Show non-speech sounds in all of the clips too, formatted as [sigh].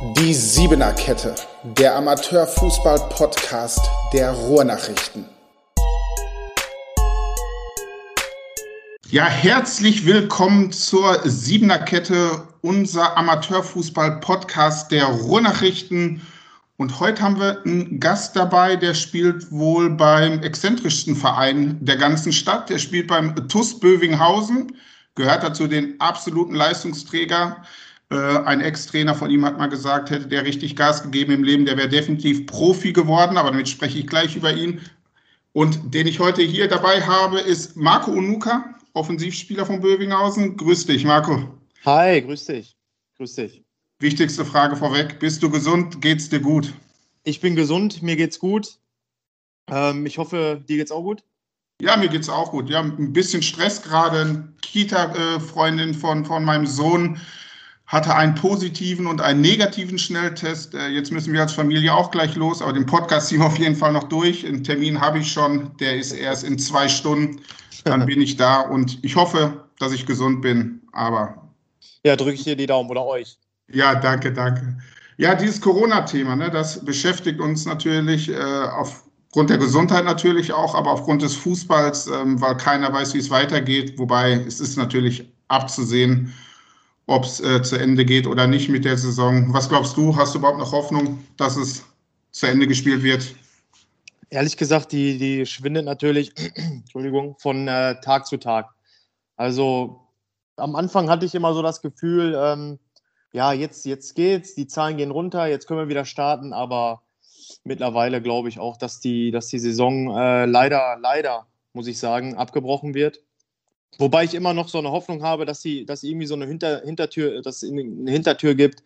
Die Siebener Kette, der Amateurfußball-Podcast der Ruhrnachrichten. Ja, herzlich willkommen zur Siebener Kette, unser Amateurfußball-Podcast der Ruhrnachrichten. Und heute haben wir einen Gast dabei, der spielt wohl beim exzentrischsten Verein der ganzen Stadt. Der spielt beim TUS Bövinghausen, gehört dazu den absoluten Leistungsträger ein Ex-Trainer von ihm hat mal gesagt, hätte der richtig Gas gegeben im Leben, der wäre definitiv Profi geworden, aber damit spreche ich gleich über ihn. Und den ich heute hier dabei habe, ist Marco Unuka, Offensivspieler von Bövinghausen. Grüß dich, Marco. Hi, grüß dich. Grüß dich. Wichtigste Frage vorweg. Bist du gesund? Geht's dir gut? Ich bin gesund, mir geht's gut. Ähm, ich hoffe, dir geht's auch gut. Ja, mir geht's auch gut. Ja, ein bisschen Stress gerade. Kita-Freundin von, von meinem Sohn hatte einen positiven und einen negativen Schnelltest. Äh, jetzt müssen wir als Familie auch gleich los, aber den Podcast ziehen wir auf jeden Fall noch durch. Einen Termin habe ich schon, der ist erst in zwei Stunden. Dann bin ich da und ich hoffe, dass ich gesund bin. Aber ja, drücke ich dir die Daumen oder euch. Ja, danke, danke. Ja, dieses Corona-Thema, ne, das beschäftigt uns natürlich äh, aufgrund der Gesundheit natürlich auch, aber aufgrund des Fußballs, ähm, weil keiner weiß, wie es weitergeht. Wobei es ist natürlich abzusehen, ob es äh, zu Ende geht oder nicht mit der Saison. Was glaubst du? Hast du überhaupt noch Hoffnung, dass es zu Ende gespielt wird? Ehrlich gesagt, die, die schwindet natürlich [clears throat] Entschuldigung, von äh, Tag zu Tag. Also am Anfang hatte ich immer so das Gefühl, ähm, ja, jetzt, jetzt geht's, die Zahlen gehen runter, jetzt können wir wieder starten, aber mittlerweile glaube ich auch, dass die, dass die Saison äh, leider, leider, muss ich sagen, abgebrochen wird. Wobei ich immer noch so eine Hoffnung habe, dass sie, dass irgendwie so eine Hinter, Hintertür, dass es eine Hintertür gibt,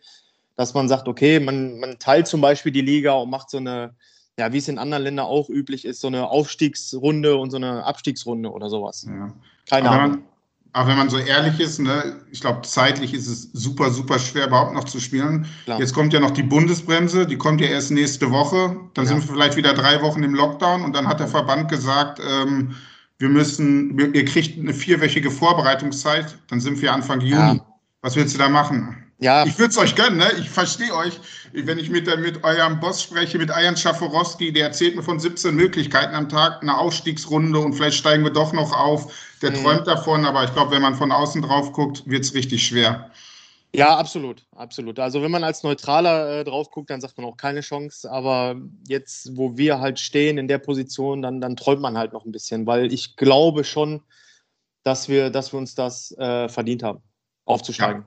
dass man sagt, okay, man, man teilt zum Beispiel die Liga und macht so eine, ja, wie es in anderen Ländern auch üblich ist, so eine Aufstiegsrunde und so eine Abstiegsrunde oder sowas. Ja. Keine aber Ahnung. aber wenn man so ehrlich ist, ne, ich glaube, zeitlich ist es super, super schwer, überhaupt noch zu spielen. Klar. Jetzt kommt ja noch die Bundesbremse, die kommt ja erst nächste Woche. Dann ja. sind wir vielleicht wieder drei Wochen im Lockdown und dann hat der Verband gesagt, ähm, wir müssen, ihr kriegt eine vierwöchige Vorbereitungszeit, dann sind wir Anfang Juni. Ja. Was willst du da machen? Ja. Ich würde es euch gönnen, ne? Ich verstehe euch. Wenn ich mit, mit eurem Boss spreche, mit Ayan Schaforowski, der erzählt mir von 17 Möglichkeiten am Tag, eine Aufstiegsrunde und vielleicht steigen wir doch noch auf. Der mhm. träumt davon, aber ich glaube, wenn man von außen drauf guckt, wird es richtig schwer. Ja, absolut, absolut. Also wenn man als Neutraler äh, drauf guckt, dann sagt man auch keine Chance. Aber jetzt, wo wir halt stehen in der Position, dann, dann träumt man halt noch ein bisschen, weil ich glaube schon, dass wir, dass wir uns das äh, verdient haben, aufzusteigen.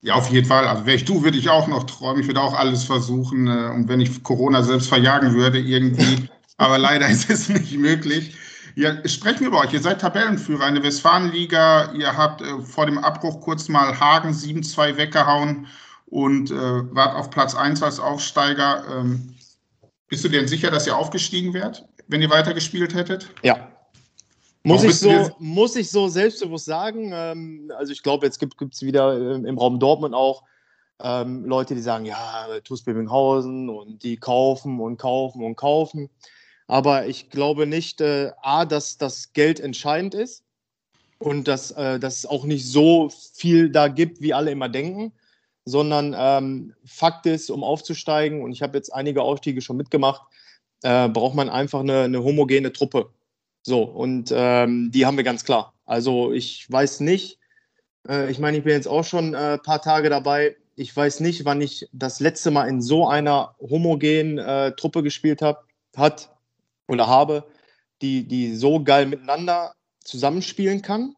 Ja. ja. auf jeden Fall. Also wäre ich du, würde ich auch noch träumen. Ich würde auch alles versuchen. Äh, und wenn ich Corona selbst verjagen würde, irgendwie. [laughs] Aber leider ist es nicht möglich. Ja, sprechen wir über euch. Ihr seid Tabellenführer in der Westfalenliga. Ihr habt äh, vor dem Abbruch kurz mal Hagen 7-2 weggehauen und äh, wart auf Platz 1 als Aufsteiger. Ähm, bist du denn sicher, dass ihr aufgestiegen wärt, wenn ihr weitergespielt hättet? Ja. Muss ich, so, muss ich so selbstbewusst sagen. Ähm, also ich glaube, jetzt gibt es wieder äh, im Raum Dortmund auch ähm, Leute, die sagen, ja, TuS Böbinghausen und die kaufen und kaufen und kaufen. Aber ich glaube nicht, äh, A, dass das Geld entscheidend ist und dass, äh, dass es auch nicht so viel da gibt, wie alle immer denken, sondern ähm, Fakt ist, um aufzusteigen, und ich habe jetzt einige Aufstiege schon mitgemacht, äh, braucht man einfach eine, eine, homogene Truppe. So, und ähm, die haben wir ganz klar. Also ich weiß nicht, äh, ich meine, ich bin jetzt auch schon ein äh, paar Tage dabei. Ich weiß nicht, wann ich das letzte Mal in so einer homogenen äh, Truppe gespielt habe, hat oder habe, die, die so geil miteinander zusammenspielen kann,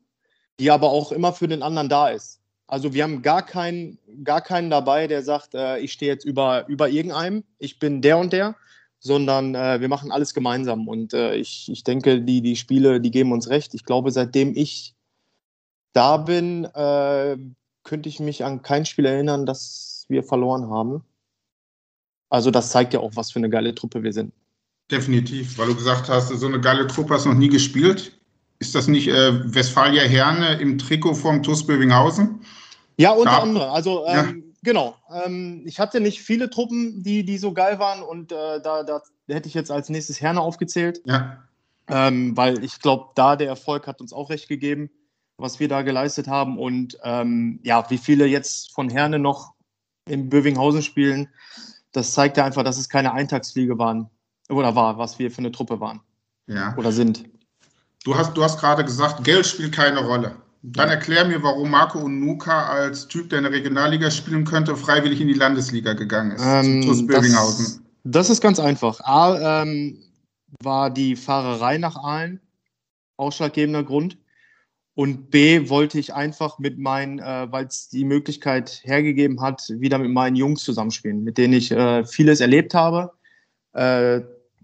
die aber auch immer für den anderen da ist. Also wir haben gar keinen, gar keinen dabei, der sagt, äh, ich stehe jetzt über, über irgendeinem, ich bin der und der, sondern äh, wir machen alles gemeinsam. Und äh, ich, ich denke, die, die Spiele, die geben uns recht. Ich glaube, seitdem ich da bin, äh, könnte ich mich an kein Spiel erinnern, das wir verloren haben. Also das zeigt ja auch, was für eine geile Truppe wir sind. Definitiv, weil du gesagt hast, so eine geile Truppe hast du noch nie gespielt. Ist das nicht äh, Westfalia Herne im Trikot vom TuS Bövinghausen? Ja, unter da, anderem. Also ähm, ja. genau. Ähm, ich hatte nicht viele Truppen, die, die so geil waren und äh, da, da hätte ich jetzt als nächstes Herne aufgezählt. Ja. Ähm, weil ich glaube, da der Erfolg hat uns auch recht gegeben, was wir da geleistet haben. Und ähm, ja, wie viele jetzt von Herne noch in Bövinghausen spielen, das zeigt ja einfach, dass es keine Eintagsfliege waren oder war, was wir für eine Truppe waren. Ja. Oder sind. Du hast, du hast gerade gesagt, Geld spielt keine Rolle. Dann erklär mir, warum Marco Unuka als Typ, der in der Regionalliga spielen könnte, freiwillig in die Landesliga gegangen ist. Ähm, das, das, ist ganz einfach. A, ähm, war die Fahrerei nach Aalen ausschlaggebender Grund. Und B, wollte ich einfach mit meinen, äh, weil es die Möglichkeit hergegeben hat, wieder mit meinen Jungs zusammenspielen, mit denen ich äh, vieles erlebt habe. Äh,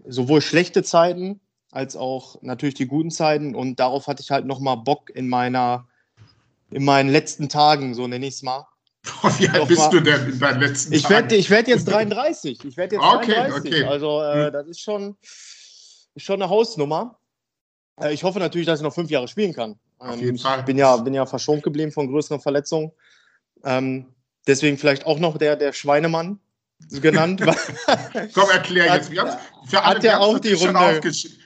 sowohl schlechte Zeiten als auch natürlich die guten Zeiten. Und darauf hatte ich halt nochmal Bock in meiner, in meinen letzten Tagen, so nenne ich es mal. [laughs] Wie alt bist mal, du denn in deinen letzten ich Tagen? Werd, [laughs] ich werde jetzt 33. Ich werde jetzt okay, 33. Okay. Also äh, hm. das ist schon, ist schon eine Hausnummer. Äh, ich hoffe natürlich, dass ich noch fünf Jahre spielen kann. Auf jeden ich Fall. bin ja, bin ja verschont geblieben von größeren Verletzungen. Ähm, deswegen vielleicht auch noch der, der Schweinemann genannt. [laughs] Komm, erklär jetzt. Wir für alle, hat ja auch die Runde.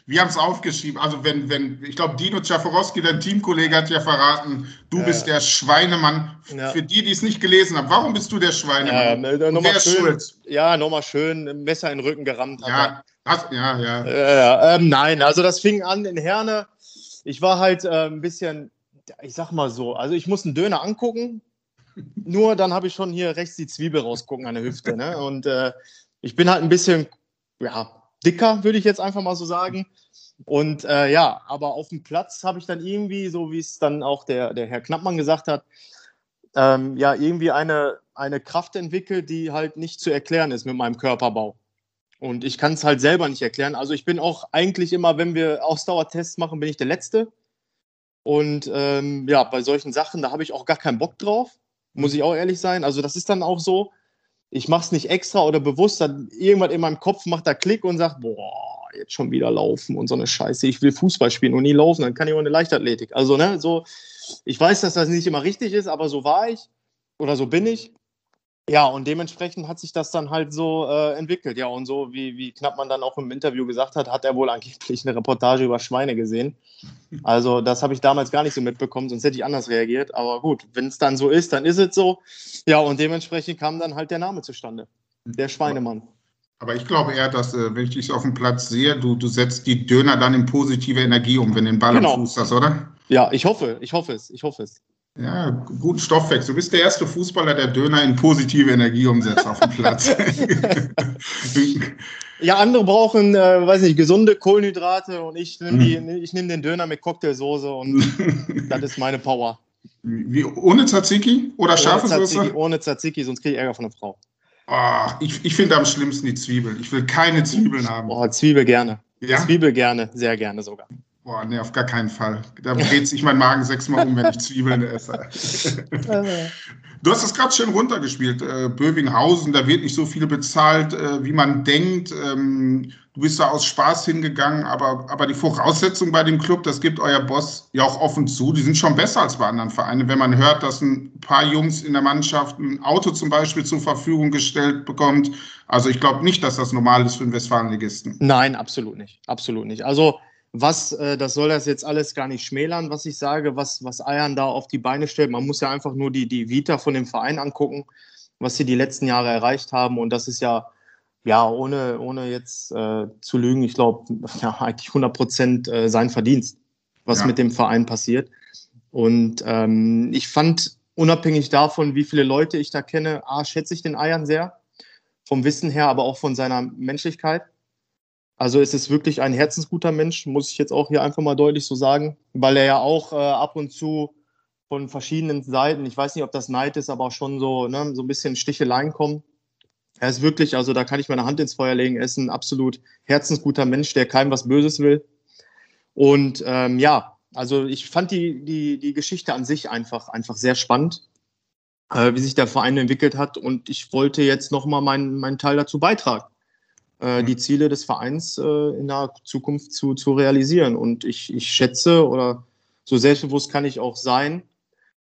Wir haben es aufgeschrieben. Also wenn, wenn, ich glaube, Dino Czaforowski, dein Teamkollege, hat ja verraten, du ja. bist der Schweinemann. Ja. Für die, die es nicht gelesen haben, warum bist du der Schweinemann? Ja, Wer ist schuld? Ja, nochmal schön Messer in den Rücken gerammt. Ja, das, ja, ja. ja ähm, nein, also das fing an in Herne. Ich war halt äh, ein bisschen, ich sag mal so, also ich muss einen Döner angucken, nur dann habe ich schon hier rechts die Zwiebel rausgucken an der Hüfte. Ne? Und äh, ich bin halt ein bisschen, ja, dicker, würde ich jetzt einfach mal so sagen. Und äh, ja, aber auf dem Platz habe ich dann irgendwie, so wie es dann auch der, der Herr Knappmann gesagt hat, ähm, ja, irgendwie eine, eine Kraft entwickelt, die halt nicht zu erklären ist mit meinem Körperbau. Und ich kann es halt selber nicht erklären. Also ich bin auch eigentlich immer, wenn wir Ausdauertests machen, bin ich der Letzte. Und ähm, ja, bei solchen Sachen, da habe ich auch gar keinen Bock drauf, muss ich auch ehrlich sein. Also das ist dann auch so, ich mache es nicht extra oder bewusst, dann irgendwann in meinem Kopf macht er Klick und sagt, boah, jetzt schon wieder laufen und so eine Scheiße. Ich will Fußball spielen und nie laufen, dann kann ich auch eine Leichtathletik. Also, ne, so, ich weiß, dass das nicht immer richtig ist, aber so war ich oder so bin ich. Ja, und dementsprechend hat sich das dann halt so äh, entwickelt. Ja, und so wie, wie knapp man dann auch im Interview gesagt hat, hat er wohl [laughs] angeblich eine Reportage über Schweine gesehen. Also, das habe ich damals gar nicht so mitbekommen, sonst hätte ich anders reagiert. Aber gut, wenn es dann so ist, dann ist es so. Ja, und dementsprechend kam dann halt der Name zustande. Der Schweinemann. Aber ich glaube eher, dass, äh, wenn ich dich auf dem Platz sehe, du, du setzt die Döner dann in positive Energie um, wenn du den Ball genau. am Fuß hast, oder? Ja, ich hoffe, ich hoffe es, ich hoffe es. Ja, guten Stoffwechsel. Du bist der erste Fußballer, der Döner in positive Energie umsetzt auf dem Platz. [laughs] ja, andere brauchen, äh, weiß nicht, gesunde Kohlenhydrate und ich nehme hm. nehm den Döner mit Cocktailsoße und [laughs] das ist meine Power. Wie, ohne Tzatziki oder scharfe ohne Soße? Ohne Tzatziki, sonst kriege ich Ärger von der Frau. Oh, ich ich finde am schlimmsten die Zwiebel. Ich will keine Zwiebeln haben. Oh, Zwiebel gerne. Ja? Zwiebel gerne, sehr gerne sogar. Boah, nee, auf gar keinen Fall. Da dreht sich mein Magen sechsmal um, wenn ich Zwiebeln esse. [laughs] du hast das gerade schön runtergespielt. Äh, Bövinghausen, da wird nicht so viel bezahlt, äh, wie man denkt. Ähm, du bist da aus Spaß hingegangen, aber, aber die Voraussetzungen bei dem Club, das gibt euer Boss ja auch offen zu, die sind schon besser als bei anderen Vereinen. Wenn man hört, dass ein paar Jungs in der Mannschaft ein Auto zum Beispiel zur Verfügung gestellt bekommt. Also ich glaube nicht, dass das normal ist für einen Westfalenligisten. Nein, absolut nicht. Absolut nicht. Also was, äh, das soll das jetzt alles gar nicht schmälern, was ich sage, was, was Eiern da auf die Beine stellt. Man muss ja einfach nur die, die Vita von dem Verein angucken, was sie die letzten Jahre erreicht haben. Und das ist ja, ja, ohne, ohne jetzt äh, zu lügen, ich glaube, [laughs] ja, eigentlich 100 Prozent äh, sein Verdienst, was ja. mit dem Verein passiert. Und ähm, ich fand, unabhängig davon, wie viele Leute ich da kenne, A, schätze ich den Eiern sehr, vom Wissen her, aber auch von seiner Menschlichkeit. Also es ist wirklich ein herzensguter Mensch, muss ich jetzt auch hier einfach mal deutlich so sagen, weil er ja auch äh, ab und zu von verschiedenen Seiten, ich weiß nicht, ob das Neid ist, aber auch schon so, ne, so ein bisschen Sticheleien kommen. Er ist wirklich, also da kann ich meine Hand ins Feuer legen, er ist ein absolut herzensguter Mensch, der keinem was Böses will. Und ähm, ja, also ich fand die, die, die Geschichte an sich einfach, einfach sehr spannend, äh, wie sich der Verein entwickelt hat. Und ich wollte jetzt nochmal meinen, meinen Teil dazu beitragen. Äh, die Ziele des Vereins äh, in der Zukunft zu, zu realisieren. Und ich, ich schätze oder so selbstbewusst kann ich auch sein,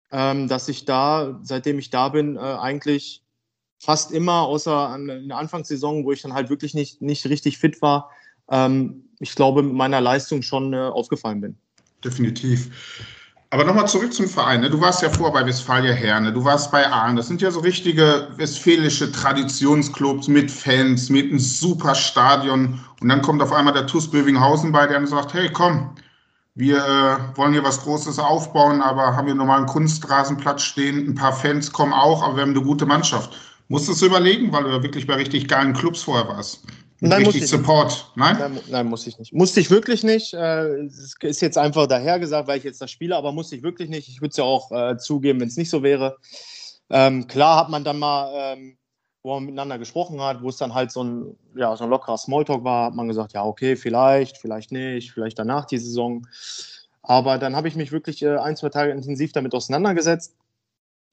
ähm, dass ich da, seitdem ich da bin, äh, eigentlich fast immer, außer in der Anfangssaison, wo ich dann halt wirklich nicht, nicht richtig fit war, ähm, ich glaube, mit meiner Leistung schon aufgefallen bin. Definitiv. Aber nochmal zurück zum Verein. Ne? Du warst ja vor bei Westfalia Herne, du warst bei Aalen. Das sind ja so richtige westfälische Traditionsclubs mit Fans, mit einem super Stadion. Und dann kommt auf einmal der TuS Bövinghausen bei, der sagt, hey, komm, wir äh, wollen hier was Großes aufbauen, aber haben hier nochmal einen Kunstrasenplatz stehen. Ein paar Fans kommen auch, aber wir haben eine gute Mannschaft. Musstest du überlegen, weil du ja wirklich bei richtig geilen Clubs vorher warst. Nein, richtig Support. Nein? nein? Nein, muss ich nicht. Musste ich wirklich nicht. Äh, es ist jetzt einfach dahergesagt, weil ich jetzt das spiele, aber musste ich wirklich nicht. Ich würde es ja auch äh, zugeben, wenn es nicht so wäre. Ähm, klar hat man dann mal, ähm, wo man miteinander gesprochen hat, wo es dann halt so ein, ja, so ein lockerer Smalltalk war, hat man gesagt, ja, okay, vielleicht, vielleicht nicht, vielleicht danach die Saison. Aber dann habe ich mich wirklich äh, ein, zwei Tage intensiv damit auseinandergesetzt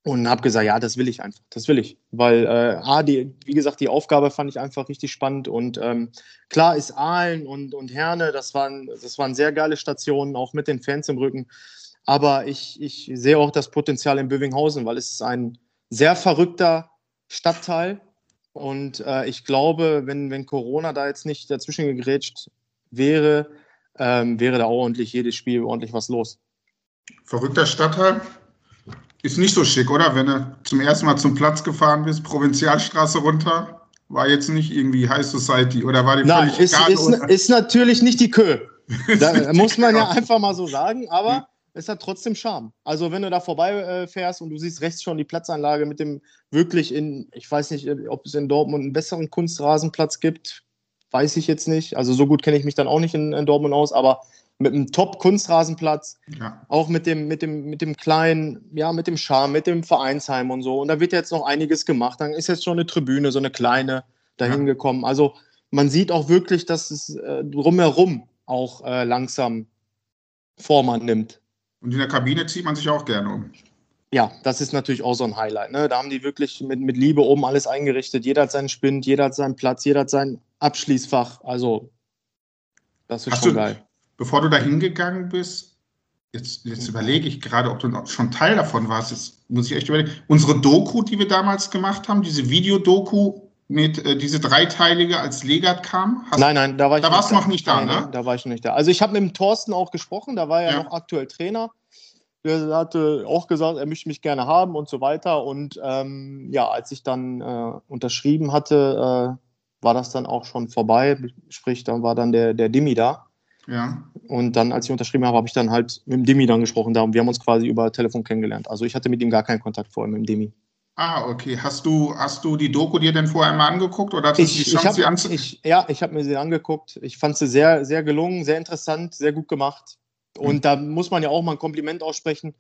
und habe gesagt, ja, das will ich einfach, das will ich, weil äh, A, die, wie gesagt, die Aufgabe fand ich einfach richtig spannend und ähm, klar ist Aalen und, und Herne, das waren, das waren sehr geile Stationen, auch mit den Fans im Rücken, aber ich, ich sehe auch das Potenzial in Bövinghausen, weil es ist ein sehr verrückter Stadtteil und äh, ich glaube, wenn, wenn Corona da jetzt nicht dazwischen gegrätscht wäre, ähm, wäre da ordentlich jedes Spiel ordentlich was los. Verrückter Stadtteil? Ist nicht so schick, oder? Wenn du zum ersten Mal zum Platz gefahren bist, Provinzialstraße runter, war jetzt nicht irgendwie High Society oder war die Nein, völlig ist, ist, ist, natürlich nicht die Kö. [laughs] Da muss man ja einfach mal so sagen, aber hm. es hat trotzdem Charme. Also wenn du da vorbei äh, fährst und du siehst rechts schon die Platzanlage mit dem wirklich in, ich weiß nicht, ob es in Dortmund einen besseren Kunstrasenplatz gibt, weiß ich jetzt nicht. Also so gut kenne ich mich dann auch nicht in, in Dortmund aus, aber mit einem Top-Kunstrasenplatz, ja. auch mit dem, mit, dem, mit dem kleinen, ja, mit dem Charme, mit dem Vereinsheim und so. Und da wird jetzt noch einiges gemacht. Dann ist jetzt schon eine Tribüne, so eine kleine, dahin ja. gekommen. Also man sieht auch wirklich, dass es äh, drumherum auch äh, langsam Form annimmt. Und in der Kabine zieht man sich auch gerne um. Ja, das ist natürlich auch so ein Highlight. Ne? Da haben die wirklich mit, mit Liebe oben alles eingerichtet. Jeder hat seinen Spind, jeder hat seinen Platz, jeder hat sein Abschließfach. Also, das ist Hast schon du, geil bevor du da hingegangen bist, jetzt, jetzt überlege ich gerade, ob du schon Teil davon warst. Jetzt muss ich echt überlegen. Unsere Doku, die wir damals gemacht haben, diese Videodoku mit äh, diese dreiteilige als Legat kam? Hast, nein, nein, da war ich da warst du noch nicht da, nein, ne? Nein, da war ich noch nicht da. Also ich habe mit dem Thorsten auch gesprochen, da war er ja. noch aktuell Trainer. Der hatte auch gesagt, er möchte mich gerne haben und so weiter. Und ähm, ja, als ich dann äh, unterschrieben hatte, äh, war das dann auch schon vorbei. Sprich, dann war dann der, der Dimi da. Ja. Und dann, als ich unterschrieben habe, habe ich dann halt mit dem Demi dann gesprochen. Da, wir haben uns quasi über Telefon kennengelernt. Also ich hatte mit ihm gar keinen Kontakt vorher mit dem Demi. Ah, okay. Hast du, hast du die Doku dir denn vorher einmal angeguckt oder hattest ich, du die Chance, sie anzusehen? Ja, ich habe mir sie angeguckt. Ich fand sie sehr, sehr gelungen, sehr interessant, sehr gut gemacht. Und mhm. da muss man ja auch mal ein Kompliment aussprechen.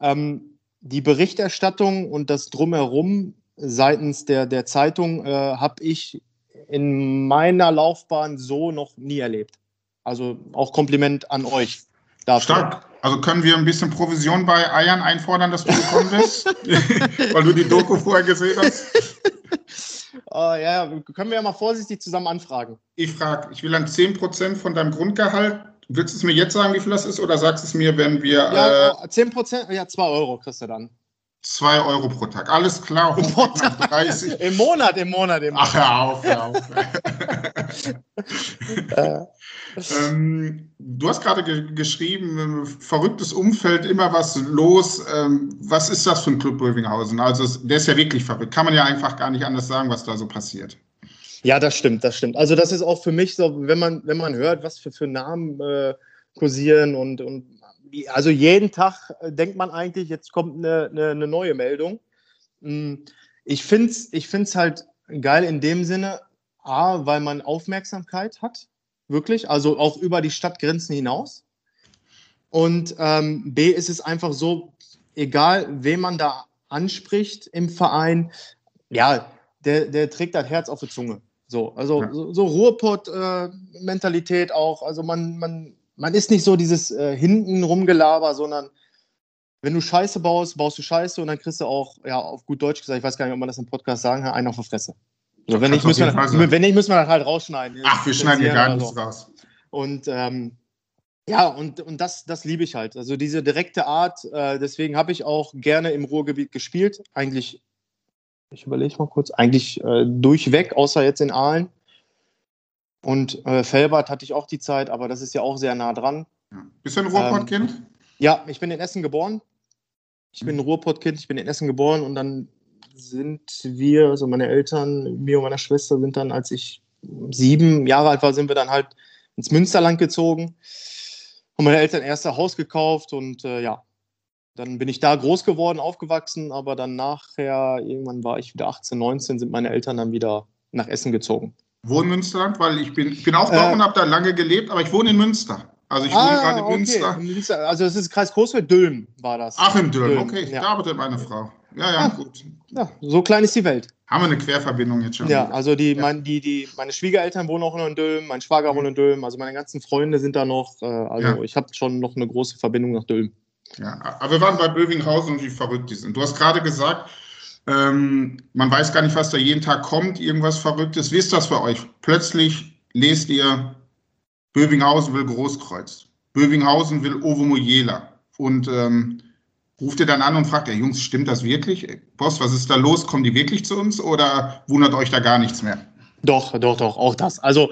Ähm, die Berichterstattung und das Drumherum seitens der, der Zeitung äh, habe ich in meiner Laufbahn so noch nie erlebt. Also auch Kompliment an euch. Dafür. Stark. Also können wir ein bisschen Provision bei Eiern einfordern, dass du gekommen bist? [laughs] Weil du die Doku vorher gesehen hast? [laughs] Uh, ja, können wir ja mal vorsichtig zusammen anfragen. Ich frage, ich will dann 10% von deinem Grundgehalt. Willst du es mir jetzt sagen, wie viel das ist, oder sagst du es mir, wenn wir. Ja, äh, 10%, ja, 2 Euro kriegst du dann. 2 Euro pro Tag. Alles klar. Pro Tag. 30. Im Monat, im Monat, im Monat. Ach, hör auf, hör auf. [laughs] ähm, du hast gerade ge geschrieben, verrücktes Umfeld, immer was los. Ähm, was ist das für ein Club Bövinghausen? Also, der ist ja wirklich verrückt. Kann man ja einfach gar nicht anders sagen, was da so passiert. Ja, das stimmt, das stimmt. Also, das ist auch für mich so, wenn man, wenn man hört, was für, für Namen äh, kursieren und, und also jeden Tag äh, denkt man eigentlich, jetzt kommt eine, eine, eine neue Meldung. Hm, ich finde es ich find's halt geil in dem Sinne, A, weil man Aufmerksamkeit hat, wirklich, also auch über die Stadtgrenzen hinaus. Und ähm, B, ist es einfach so, egal wen man da anspricht im Verein, ja, der, der trägt das Herz auf der Zunge. So, also ja. so, so Ruhrpott-Mentalität äh, auch. Also man, man man ist nicht so dieses äh, hinten rumgelaber, sondern wenn du Scheiße baust, baust du Scheiße und dann kriegst du auch, ja, auf gut Deutsch gesagt, ich weiß gar nicht, ob man das im Podcast sagen kann, einen auf der Fresse. So, wenn, nicht, müssen wir, wenn nicht, müssen wir das halt rausschneiden. Ach, wir schneiden hier gar nichts raus. Und ähm, ja, und, und das, das liebe ich halt. Also diese direkte Art, äh, deswegen habe ich auch gerne im Ruhrgebiet gespielt. Eigentlich, ich überlege mal kurz, eigentlich äh, durchweg, außer jetzt in Aalen. Und äh, Felbert hatte ich auch die Zeit, aber das ist ja auch sehr nah dran. Ja. Bist du ein Ruhrpott-Kind? Ähm, Ja, ich bin in Essen geboren. Ich bin ein Ruhrpottkind, ich bin in Essen geboren und dann sind wir, also meine Eltern, mir und meine Schwester sind dann, als ich sieben Jahre alt war, sind wir dann halt ins Münsterland gezogen. Haben meine Eltern erst ein Haus gekauft und äh, ja, dann bin ich da groß geworden, aufgewachsen, aber dann nachher, irgendwann war ich wieder 18, 19, sind meine Eltern dann wieder nach Essen gezogen. Wo in Münsterland? Weil ich bin, ich bin auch dort äh, und habe da lange gelebt, aber ich wohne in Münster. Also ich wohne ah, gerade in okay. Münster. Also es ist Kreis Großfeld, Dülm war das. Ach, in Dülm, Dülm. okay. Ja. Da arbeitet meine Frau. Ja, ja, ah, gut. Ja, so klein ist die Welt. Haben wir eine Querverbindung jetzt schon? Ja, also die, ja. Mein, die, die, meine Schwiegereltern wohnen auch noch in Dülm, mein Schwager mhm. wohnt in Dülm, also meine ganzen Freunde sind da noch. Äh, also ja. ich habe schon noch eine große Verbindung nach Dülm. Ja, aber wir waren bei Bövinghausen und wie verrückt die sind. Du hast gerade gesagt, ähm, man weiß gar nicht, was da jeden Tag kommt, irgendwas Verrücktes. Wie ist das für euch? Plötzlich lest ihr, Bövinghausen will Großkreuz, Bövinghausen will Ovo Mojela und ähm, ruft ihr dann an und fragt, ja Jungs, stimmt das wirklich? Boss, was ist da los? Kommen die wirklich zu uns oder wundert euch da gar nichts mehr? Doch, doch, doch, auch das. Also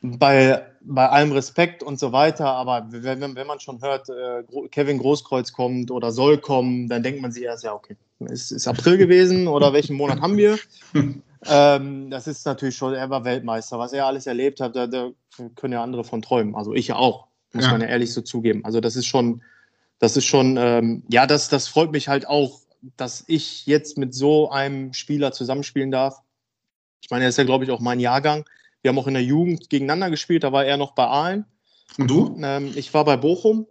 bei, bei allem Respekt und so weiter, aber wenn, wenn man schon hört, äh, Kevin Großkreuz kommt oder soll kommen, dann denkt man sich erst, ja, okay, es ist April gewesen oder welchen Monat haben wir? [laughs] ähm, das ist natürlich schon, er war Weltmeister. Was er alles erlebt hat, da, da können ja andere von träumen. Also ich ja auch, muss ja. man ja ehrlich so zugeben. Also das ist schon, das ist schon, ähm, ja, das, das freut mich halt auch, dass ich jetzt mit so einem Spieler zusammenspielen darf. Ich meine, er ist ja, glaube ich, auch mein Jahrgang. Wir haben auch in der Jugend gegeneinander gespielt, da war er noch bei Aalen. Und du? Ähm, ich war bei Bochum.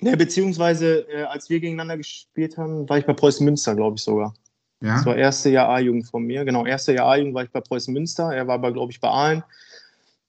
Ja, beziehungsweise, äh, als wir gegeneinander gespielt haben, war ich bei Preußen Münster, glaube ich sogar. Ja. Das war erste Jahr A-Jugend von mir. Genau, erste Jahr A-Jugend war ich bei Preußen Münster. Er war aber, glaube ich, bei Aalen.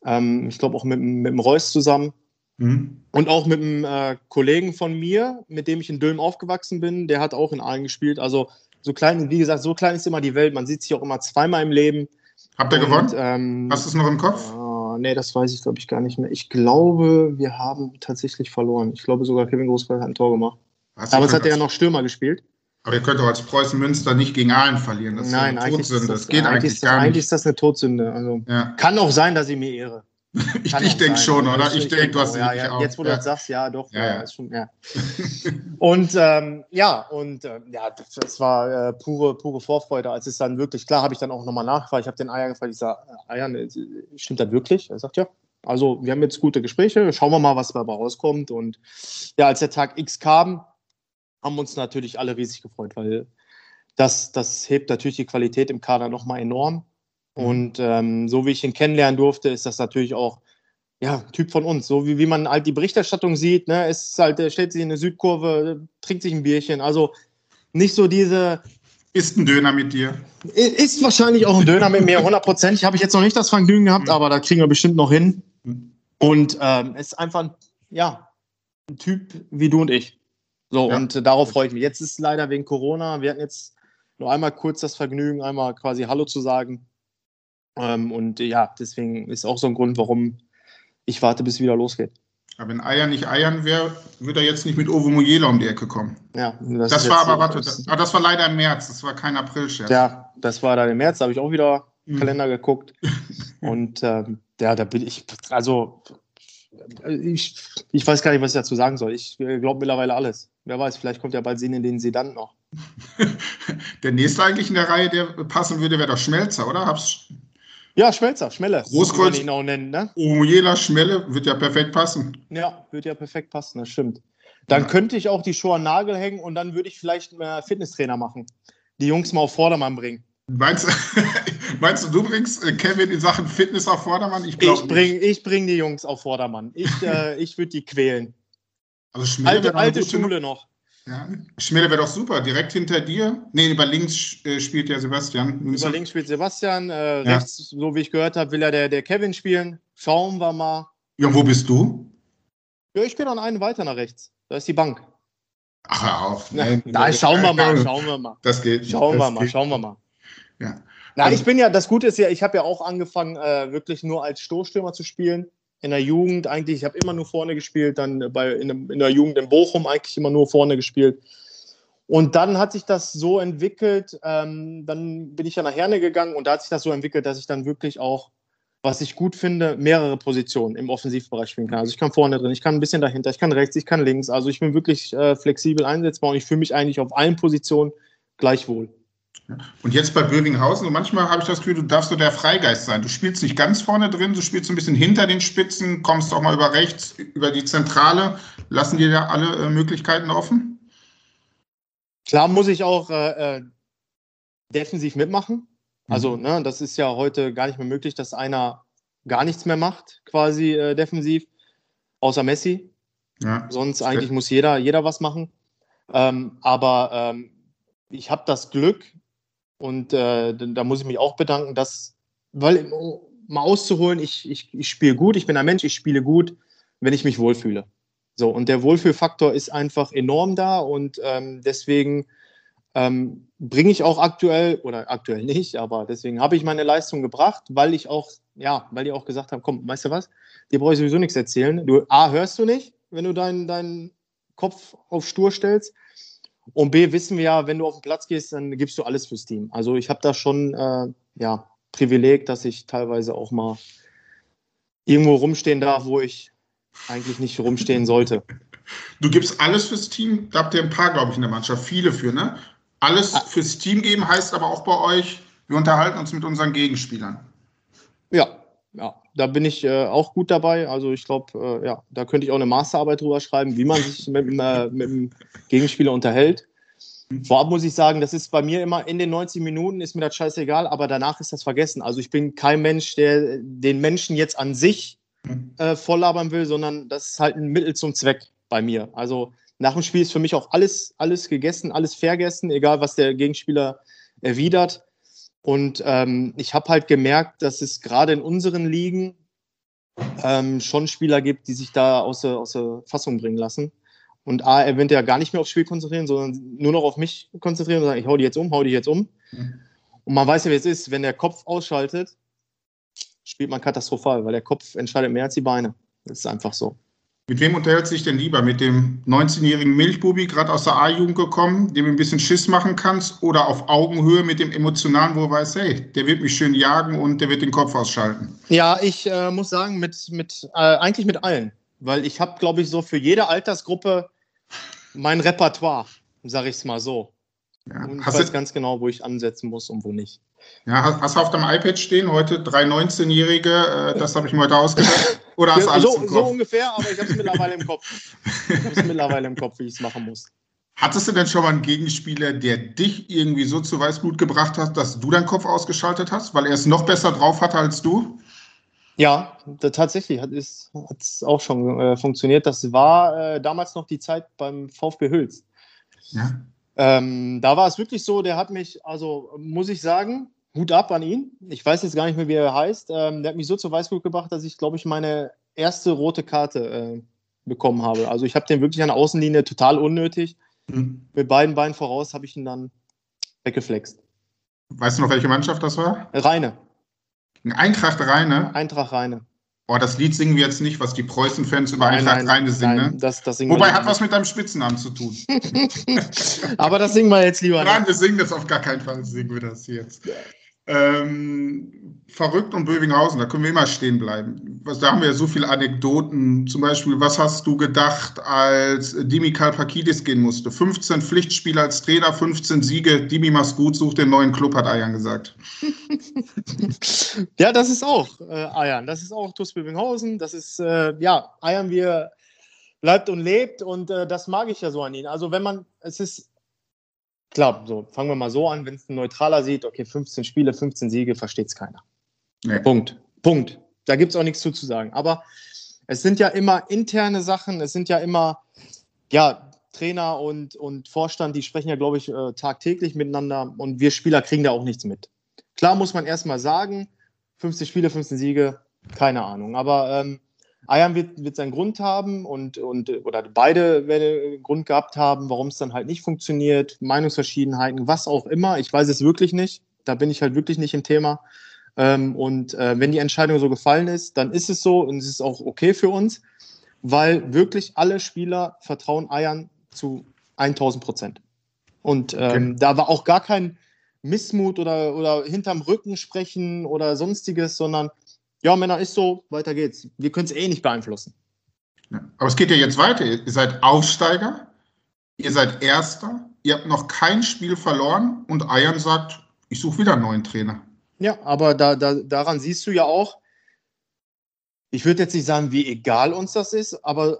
Ähm, ich glaube auch mit, mit dem Reus zusammen. Mhm. Und auch mit einem äh, Kollegen von mir, mit dem ich in Dülm aufgewachsen bin, der hat auch in Aalen gespielt. Also so klein, wie gesagt, so klein ist immer die Welt. Man sieht sich auch immer zweimal im Leben. Habt ihr und, gewonnen? Ähm, Hast du es noch im Kopf? Uh, nee, das weiß ich, glaube ich, gar nicht mehr. Ich glaube, wir haben tatsächlich verloren. Ich glaube sogar, Kevin Großfeld hat ein Tor gemacht. Aber es hat er ja noch Stürmer gespielt. Aber ihr könnt doch als Preußen Münster nicht gegen Aalen verlieren. Das Nein, ist eine Todsünde. Das, das, geht eigentlich, eigentlich gar nicht. Eigentlich ist das eine Todsünde. Also, ja. Kann auch sein, dass ich mir ehre. [laughs] ich, ich denke schon, oder? Ich, ich denke, denk, du hast ja, ja. Jetzt, wo du das sagst, ja, doch. Ja, Schon, [laughs] und ähm, ja, und äh, ja, das, das war äh, pure, pure Vorfreude, als es dann wirklich, klar, habe ich dann auch nochmal nachgefragt. Ich habe den Eier gefragt, ich sage, äh, Eier, äh, stimmt das wirklich? Er sagt, ja. Also, wir haben jetzt gute Gespräche, schauen wir mal, was dabei rauskommt. Und ja, als der Tag X kam, haben uns natürlich alle riesig gefreut, weil das, das hebt natürlich die Qualität im Kader nochmal enorm. Mhm. Und ähm, so wie ich ihn kennenlernen durfte, ist das natürlich auch ja, Typ von uns. So wie, wie man halt die Berichterstattung sieht, ne, ist halt, er stellt sich in eine Südkurve, trinkt sich ein Bierchen. Also nicht so diese. Ist ein Döner mit dir? Ist wahrscheinlich auch ein Döner mit mir, 100 Ich Habe ich jetzt noch nicht das Vergnügen gehabt, mhm. aber da kriegen wir bestimmt noch hin. Mhm. Und ähm, ist einfach, ja, ein Typ wie du und ich. So, ja. und äh, darauf freue ich mich. Jetzt ist leider wegen Corona, wir hatten jetzt nur einmal kurz das Vergnügen, einmal quasi Hallo zu sagen. Ähm, und ja, deswegen ist auch so ein Grund, warum ich warte, bis es wieder losgeht. Aber wenn Eier nicht eiern wäre, würde er jetzt nicht mit Ovo Mojela um die Ecke kommen. Ja, das, das war aber, warte, das, das, war leider im März, das war kein April-Scherz. Ja, das war dann im März, da habe ich auch wieder mhm. Kalender geguckt. [laughs] und ähm, ja, da bin ich, also ich, ich weiß gar nicht, was ich dazu sagen soll. Ich glaube mittlerweile alles. Wer weiß, vielleicht kommt ja bald Sinn in den Sedan noch. [laughs] der nächste eigentlich in der Reihe, der passen würde, wäre doch Schmelzer, oder? Hab's ja, Schmelzer, Schmelle. Großkreuz. ihn auch nennen, ne? Omujela, Schmelle, wird ja perfekt passen. Ja, wird ja perfekt passen, das stimmt. Dann ja. könnte ich auch die Schuhe an Nagel hängen und dann würde ich vielleicht mehr Fitnesstrainer machen. Die Jungs mal auf Vordermann bringen. Meinst, [laughs] meinst du, du bringst äh, Kevin in Sachen Fitness auf Vordermann? Ich, ich bringe bring die Jungs auf Vordermann. Ich, [laughs] äh, ich würde die quälen. Also alte alte Schule noch. Ja. Schmele wäre doch super, direkt hinter dir. Nee, über links äh, spielt ja Sebastian. Über links spielt Sebastian. Äh, ja. Rechts, so wie ich gehört habe, will ja der, der Kevin spielen. Schauen wir mal. Ja, wo bist du? Ja, ich bin an einen weiter nach rechts. Da ist die Bank. Ach, hör auf. Nein, da schauen wir mal, [laughs] schauen wir mal. Das geht. Schauen das wir mal, schauen wir mal. Ja. Na, also, ich bin ja, das Gute ist ja, ich habe ja auch angefangen, äh, wirklich nur als Stoßstürmer zu spielen in der Jugend eigentlich, ich habe immer nur vorne gespielt, dann bei, in, in, der Jugend in Bochum eigentlich immer nur vorne gespielt. Und dann hat sich das so entwickelt, ähm, dann bin ich ja nach Herne gegangen und da hat sich das so entwickelt, dass ich dann wirklich auch was ich gut finde, mehrere Positionen im Offensivbereich spielen kann. Also ich kann vorne drin, ich kann ein bisschen dahinter, ich kann rechts, ich kann links. Also ich bin wirklich äh, flexibel einsetzbar und ich fühle mich eigentlich auf allen Positionen gleich wohl. Und jetzt bei Bövinghausen, so manchmal habe ich das Gefühl, du darfst so der Freigeist sein. Du spielst nicht ganz vorne drin, du spielst ein bisschen hinter den Spitzen, kommst auch mal über rechts, über die Zentrale. Lassen dir da alle äh, Möglichkeiten offen? Klar muss ich auch äh, äh defensiv mitmachen. Also, mhm. ne, das ist ja heute gar nicht mehr möglich, dass einer gar nichts mehr macht, quasi äh, defensiv, außer Messi. Ja. Sonst eigentlich muss jeder, jeder was machen. Ähm, aber ähm, ich habe das Glück und äh, da muss ich mich auch bedanken, dass, weil, mal auszuholen, ich, ich, ich spiele gut, ich bin ein Mensch, ich spiele gut, wenn ich mich wohlfühle. So, und der Wohlfühlfaktor ist einfach enorm da und ähm, deswegen ähm, bringe ich auch aktuell, oder aktuell nicht, aber deswegen habe ich meine Leistung gebracht, weil ich auch, ja, weil die auch gesagt haben, komm, weißt du was, dir brauche ich sowieso nichts erzählen. Du, A, hörst du nicht, wenn du deinen, deinen Kopf auf stur stellst. Und B, wissen wir ja, wenn du auf den Platz gehst, dann gibst du alles fürs Team. Also ich habe da schon, äh, ja, Privileg, dass ich teilweise auch mal irgendwo rumstehen darf, wo ich eigentlich nicht rumstehen sollte. Du gibst alles fürs Team. Da habt ihr ein paar, glaube ich, in der Mannschaft. Viele für, ne? Alles ah. fürs Team geben heißt aber auch bei euch, wir unterhalten uns mit unseren Gegenspielern. Ja, da bin ich äh, auch gut dabei. Also ich glaube, äh, ja, da könnte ich auch eine Masterarbeit drüber schreiben, wie man sich [laughs] mit, äh, mit dem Gegenspieler unterhält. Vorab muss ich sagen, das ist bei mir immer in den 90 Minuten ist mir das scheißegal, aber danach ist das vergessen. Also ich bin kein Mensch, der den Menschen jetzt an sich äh, volllabern will, sondern das ist halt ein Mittel zum Zweck bei mir. Also nach dem Spiel ist für mich auch alles, alles gegessen, alles vergessen, egal was der Gegenspieler erwidert. Und ähm, ich habe halt gemerkt, dass es gerade in unseren Ligen ähm, schon Spieler gibt, die sich da aus der, aus der Fassung bringen lassen. Und A, eventuell gar nicht mehr aufs Spiel konzentrieren, sondern nur noch auf mich konzentrieren und sagen, ich hau die jetzt um, hau die jetzt um. Mhm. Und man weiß ja, wie es ist, wenn der Kopf ausschaltet, spielt man katastrophal, weil der Kopf entscheidet mehr als die Beine. Das ist einfach so. Mit wem unterhält sich denn lieber? Mit dem 19-jährigen Milchbubi, gerade aus der A-Jugend gekommen, dem du ein bisschen Schiss machen kannst? Oder auf Augenhöhe mit dem Emotionalen, wo du weißt, hey, der wird mich schön jagen und der wird den Kopf ausschalten? Ja, ich äh, muss sagen, mit, mit, äh, eigentlich mit allen. Weil ich habe, glaube ich, so für jede Altersgruppe mein Repertoire, sage ich es mal so. Ja. Und ich Hast weiß ganz genau, wo ich ansetzen muss und wo nicht. Ja, hast, du auf deinem iPad stehen heute drei 19-Jährige? Äh, das habe ich mir heute ausgedacht. Oder hast du alles so, so ungefähr, aber ich habe es mittlerweile im Kopf. Ich habe es mittlerweile im Kopf, wie ich es machen muss. Hattest du denn schon mal einen Gegenspieler, der dich irgendwie so zu Weißblut gebracht hat, dass du deinen Kopf ausgeschaltet hast, weil er es noch besser drauf hatte als du? Ja, tatsächlich hat es auch schon äh, funktioniert. Das war äh, damals noch die Zeit beim VfB Hüls. Ja. Ähm, da war es wirklich so, der hat mich, also muss ich sagen, Hut ab an ihn. Ich weiß jetzt gar nicht mehr, wie er heißt. Ähm, der hat mich so zu Weißblut gebracht, dass ich, glaube ich, meine erste rote Karte äh, bekommen habe. Also ich habe den wirklich an der Außenlinie total unnötig. Mhm. Mit beiden Beinen voraus habe ich ihn dann weggeflext. Weißt du noch, welche Mannschaft das war? Reine. Eintracht Reine? Eintracht Reine. Boah, das Lied singen wir jetzt nicht, was die Preußen-Fans über Eintracht Reine singen. Nein, ne? das, das singen Wobei hat was mit deinem Spitzennamen zu tun. [laughs] Aber das singen wir jetzt lieber Nein, nicht. wir singen das auf gar keinen Fall, singen wir das jetzt. Ähm, verrückt und Bövinghausen, da können wir immer stehen bleiben. Was, da haben wir ja so viele Anekdoten. Zum Beispiel, was hast du gedacht, als Dimi Kalpakidis gehen musste? 15 Pflichtspiele als Trainer, 15 Siege. Dimi, mach's gut, such den neuen Club, hat Ayan gesagt. [laughs] ja, das ist auch äh, Ayan. Das ist auch TuS Bövinghausen. Das ist, äh, ja, Ayan, wie er bleibt und lebt. Und äh, das mag ich ja so an ihn. Also, wenn man, es ist klar, so fangen wir mal so an, wenn es ein Neutraler sieht, okay, 15 Spiele, 15 Siege, versteht es keiner. Nee. Punkt. Punkt. Da gibt es auch nichts zu, zu sagen. Aber es sind ja immer interne Sachen, es sind ja immer, ja, Trainer und, und Vorstand, die sprechen ja, glaube ich, äh, tagtäglich miteinander und wir Spieler kriegen da auch nichts mit. Klar muss man erstmal sagen, 15 Spiele, 15 Siege, keine Ahnung. Aber ähm, Ayan wird, wird seinen Grund haben und, und oder beide werden einen Grund gehabt haben, warum es dann halt nicht funktioniert, Meinungsverschiedenheiten, was auch immer. Ich weiß es wirklich nicht. Da bin ich halt wirklich nicht im Thema. Ähm, und äh, wenn die Entscheidung so gefallen ist, dann ist es so und es ist auch okay für uns, weil wirklich alle Spieler vertrauen Ayan zu 1000 Prozent. Und ähm, okay. da war auch gar kein Missmut oder, oder hinterm Rücken sprechen oder sonstiges, sondern ja, Männer, ist so, weiter geht's. Wir können es eh nicht beeinflussen. Ja. Aber es geht ja jetzt weiter. Ihr seid Aufsteiger, ihr seid Erster, ihr habt noch kein Spiel verloren und Eiern sagt, ich suche wieder einen neuen Trainer. Ja, aber da, da, daran siehst du ja auch, ich würde jetzt nicht sagen, wie egal uns das ist, aber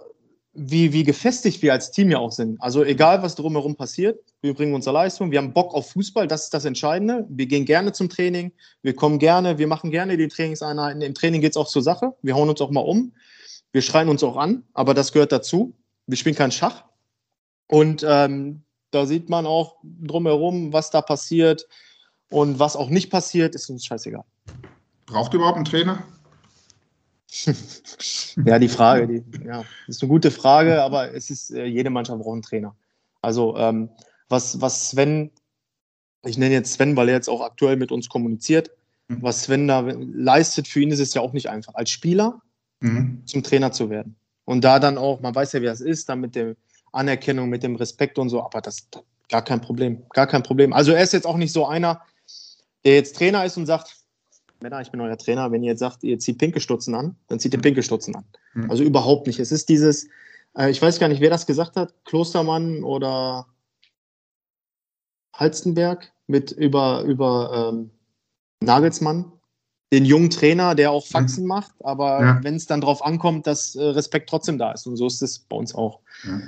wie, wie gefestigt wir als Team ja auch sind. Also egal, was drumherum passiert, wir bringen unsere Leistung, wir haben Bock auf Fußball, das ist das Entscheidende. Wir gehen gerne zum Training, wir kommen gerne, wir machen gerne die Trainingseinheiten. Im Training geht es auch zur Sache, wir hauen uns auch mal um, wir schreien uns auch an, aber das gehört dazu. Wir spielen keinen Schach. Und ähm, da sieht man auch drumherum, was da passiert und was auch nicht passiert, ist uns scheißegal. Braucht überhaupt einen Trainer? [laughs] ja, die Frage, die, ja, ist eine gute Frage, aber es ist, äh, jede Mannschaft braucht einen Trainer. Also, ähm, was, was Sven, ich nenne jetzt Sven, weil er jetzt auch aktuell mit uns kommuniziert, mhm. was Sven da leistet, für ihn ist es ja auch nicht einfach, als Spieler mhm. zum Trainer zu werden. Und da dann auch, man weiß ja, wie das ist, dann mit der Anerkennung, mit dem Respekt und so, aber das gar kein Problem, gar kein Problem. Also er ist jetzt auch nicht so einer, der jetzt Trainer ist und sagt, Männer, ich bin euer Trainer, wenn ihr jetzt sagt, ihr zieht pinke Stutzen an, dann zieht ihr mhm. pinke Stutzen an. Mhm. Also überhaupt nicht. Es ist dieses, äh, ich weiß gar nicht, wer das gesagt hat, Klostermann oder Halstenberg mit über, über ähm, Nagelsmann, den jungen Trainer, der auch Faxen mhm. macht, aber ja. wenn es dann darauf ankommt, dass äh, Respekt trotzdem da ist. Und so ist es bei uns auch. Ja.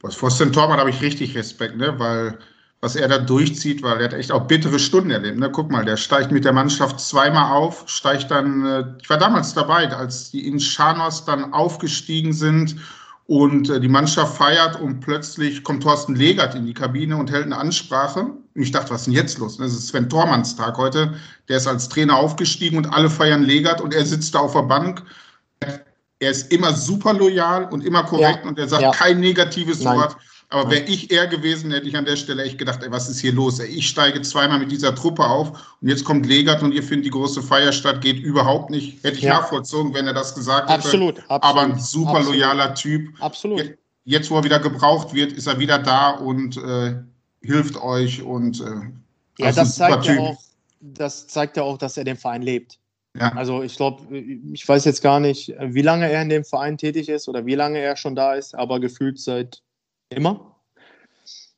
Was Pfosten Tormann habe ich richtig Respekt, ne? weil was er da durchzieht, weil er hat echt auch bittere Stunden erlebt. Ne? Guck mal, der steigt mit der Mannschaft zweimal auf, steigt dann, äh, ich war damals dabei, als die in Scharnos dann aufgestiegen sind und äh, die Mannschaft feiert und plötzlich kommt Thorsten Legert in die Kabine und hält eine Ansprache. Und ich dachte, was ist denn jetzt los? Das ist Sven Tormanns Tag heute. Der ist als Trainer aufgestiegen und alle feiern Legert und er sitzt da auf der Bank. Er ist immer super loyal und immer korrekt ja. und er sagt ja. kein negatives Nein. Wort. Aber wäre ich er gewesen, hätte ich an der Stelle echt gedacht, ey, was ist hier los? Ey, ich steige zweimal mit dieser Truppe auf und jetzt kommt Legert und ihr findet, die große Feier statt, geht überhaupt nicht. Hätte ich ja. nachvollzogen, wenn er das gesagt hätte. Absolut. absolut Aber ein super absolut. loyaler Typ. Absolut. Jetzt, wo er wieder gebraucht wird, ist er wieder da und äh, hilft euch und äh, ja, das zeigt ja auch, das zeigt ja auch, dass er den Verein lebt. Ja. Also ich glaube, ich weiß jetzt gar nicht, wie lange er in dem Verein tätig ist oder wie lange er schon da ist, aber gefühlt seit immer.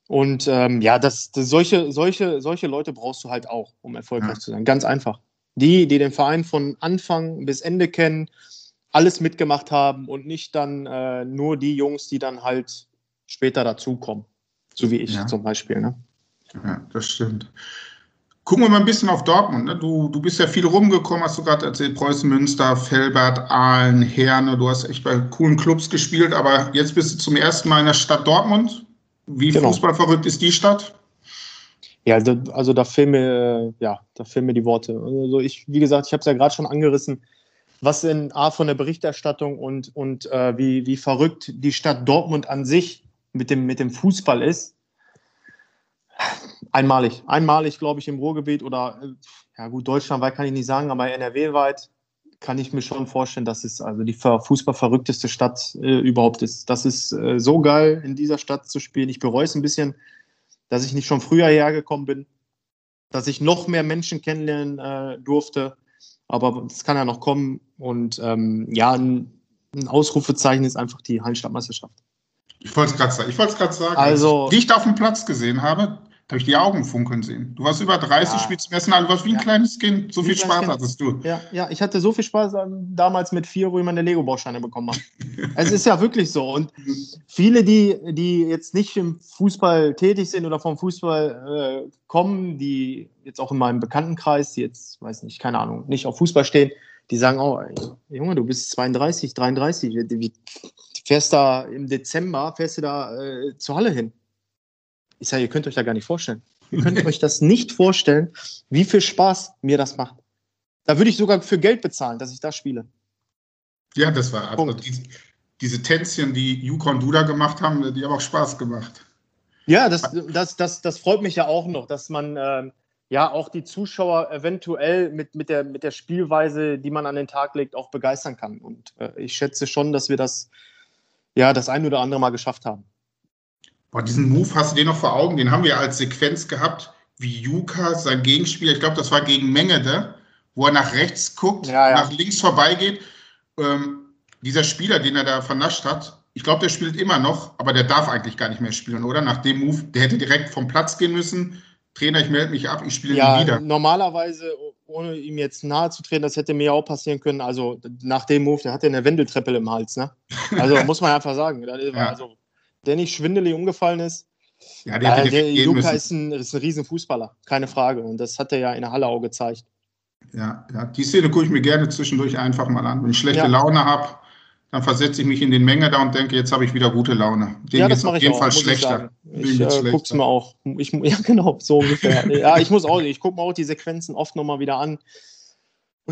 Und ähm, ja, das, das, solche, solche, solche Leute brauchst du halt auch, um erfolgreich ja. zu sein. Ganz einfach. Die, die den Verein von Anfang bis Ende kennen, alles mitgemacht haben und nicht dann äh, nur die Jungs, die dann halt später dazukommen. So wie ich ja. zum Beispiel. Ne? Ja, das stimmt. Gucken wir mal ein bisschen auf Dortmund. Ne? Du, du bist ja viel rumgekommen, hast du gerade erzählt, Preußen Münster, Felbert, Aalen, Herne. Du hast echt bei coolen Clubs gespielt, aber jetzt bist du zum ersten Mal in der Stadt Dortmund. Wie genau. fußballverrückt ist die Stadt? Ja, also, also da fehlen mir, ja, da fehlen mir die Worte. Also ich, wie gesagt, ich habe es ja gerade schon angerissen, was in A von der Berichterstattung und, und äh, wie, wie verrückt die Stadt Dortmund an sich mit dem, mit dem Fußball ist einmalig. Einmalig, glaube ich, im Ruhrgebiet oder, äh, ja gut, deutschlandweit kann ich nicht sagen, aber NRW-weit kann ich mir schon vorstellen, dass es also die fußballverrückteste Stadt äh, überhaupt ist. Das ist äh, so geil, in dieser Stadt zu spielen. Ich bereue es ein bisschen, dass ich nicht schon früher hergekommen bin, dass ich noch mehr Menschen kennenlernen äh, durfte. Aber es kann ja noch kommen. Und ähm, ja, ein, ein Ausrufezeichen ist einfach die Hallenstadtmeisterschaft. Ich wollte es gerade sagen. Ich wollte es gerade sagen. Also, als ich dich auf dem Platz gesehen habe, habe ich die Augen funkeln sehen. Du warst über 30, ja. spielst zum ersten Mal, du warst wie ein ja. kleines Kind. So wie viel Spaß kind. hattest du. Ja, ja, ich hatte so viel Spaß ähm, damals mit vier, wo ich meine Lego-Bausteine bekommen habe. es ist ja wirklich so. Und viele, die, die jetzt nicht im Fußball tätig sind oder vom Fußball äh, kommen, die jetzt auch in meinem Bekanntenkreis, die jetzt, weiß nicht, keine Ahnung, nicht auf Fußball stehen, die sagen, oh, Junge, du bist 32, 33, wie, fährst da im Dezember, fährst du da äh, zur Halle hin. Ich sage, ihr könnt euch da gar nicht vorstellen. Ihr könnt euch das nicht vorstellen, wie viel Spaß mir das macht. Da würde ich sogar für Geld bezahlen, dass ich da spiele. Ja, das war also diese, diese Tänzchen, die und Duda gemacht haben, die haben auch Spaß gemacht. Ja, das, das, das, das freut mich ja auch noch, dass man äh, ja auch die Zuschauer eventuell mit, mit, der, mit der Spielweise, die man an den Tag legt, auch begeistern kann. Und äh, ich schätze schon, dass wir das ja das ein oder andere Mal geschafft haben. Boah, diesen Move hast du den noch vor Augen, den haben wir als Sequenz gehabt, wie Juka sein Gegenspieler, ich glaube, das war gegen Mengede, wo er nach rechts guckt, ja, ja. nach links vorbeigeht. Ähm, dieser Spieler, den er da vernascht hat, ich glaube, der spielt immer noch, aber der darf eigentlich gar nicht mehr spielen, oder? Nach dem Move, der hätte direkt vom Platz gehen müssen. Trainer, ich melde mich ab, ich spiele ja, nie wieder. Normalerweise, ohne ihm jetzt nahe zu treten, das hätte mir auch passieren können. Also nach dem Move, der hatte eine Wendeltreppe im Hals, ne? Also [laughs] muss man einfach sagen. ja. Also, der nicht schwindelig umgefallen ist. Ja, der, äh, der Luca ist ein, ist ein Riesenfußballer, keine Frage. Und das hat er ja in der Halle auch gezeigt. Ja, ja, die Szene gucke ich mir gerne zwischendurch einfach mal an. Wenn ich schlechte ja. Laune habe, dann versetze ich mich in den Menge da und denke, jetzt habe ich wieder gute Laune. Den ja, das mache ich auf jeden auch, Fall schlechter. Ich, ich äh, gucke es mir auch. Ich, [laughs] ja, genau, so ungefähr. ja, ich muss auch, ich gucke mir auch die Sequenzen oft nochmal wieder an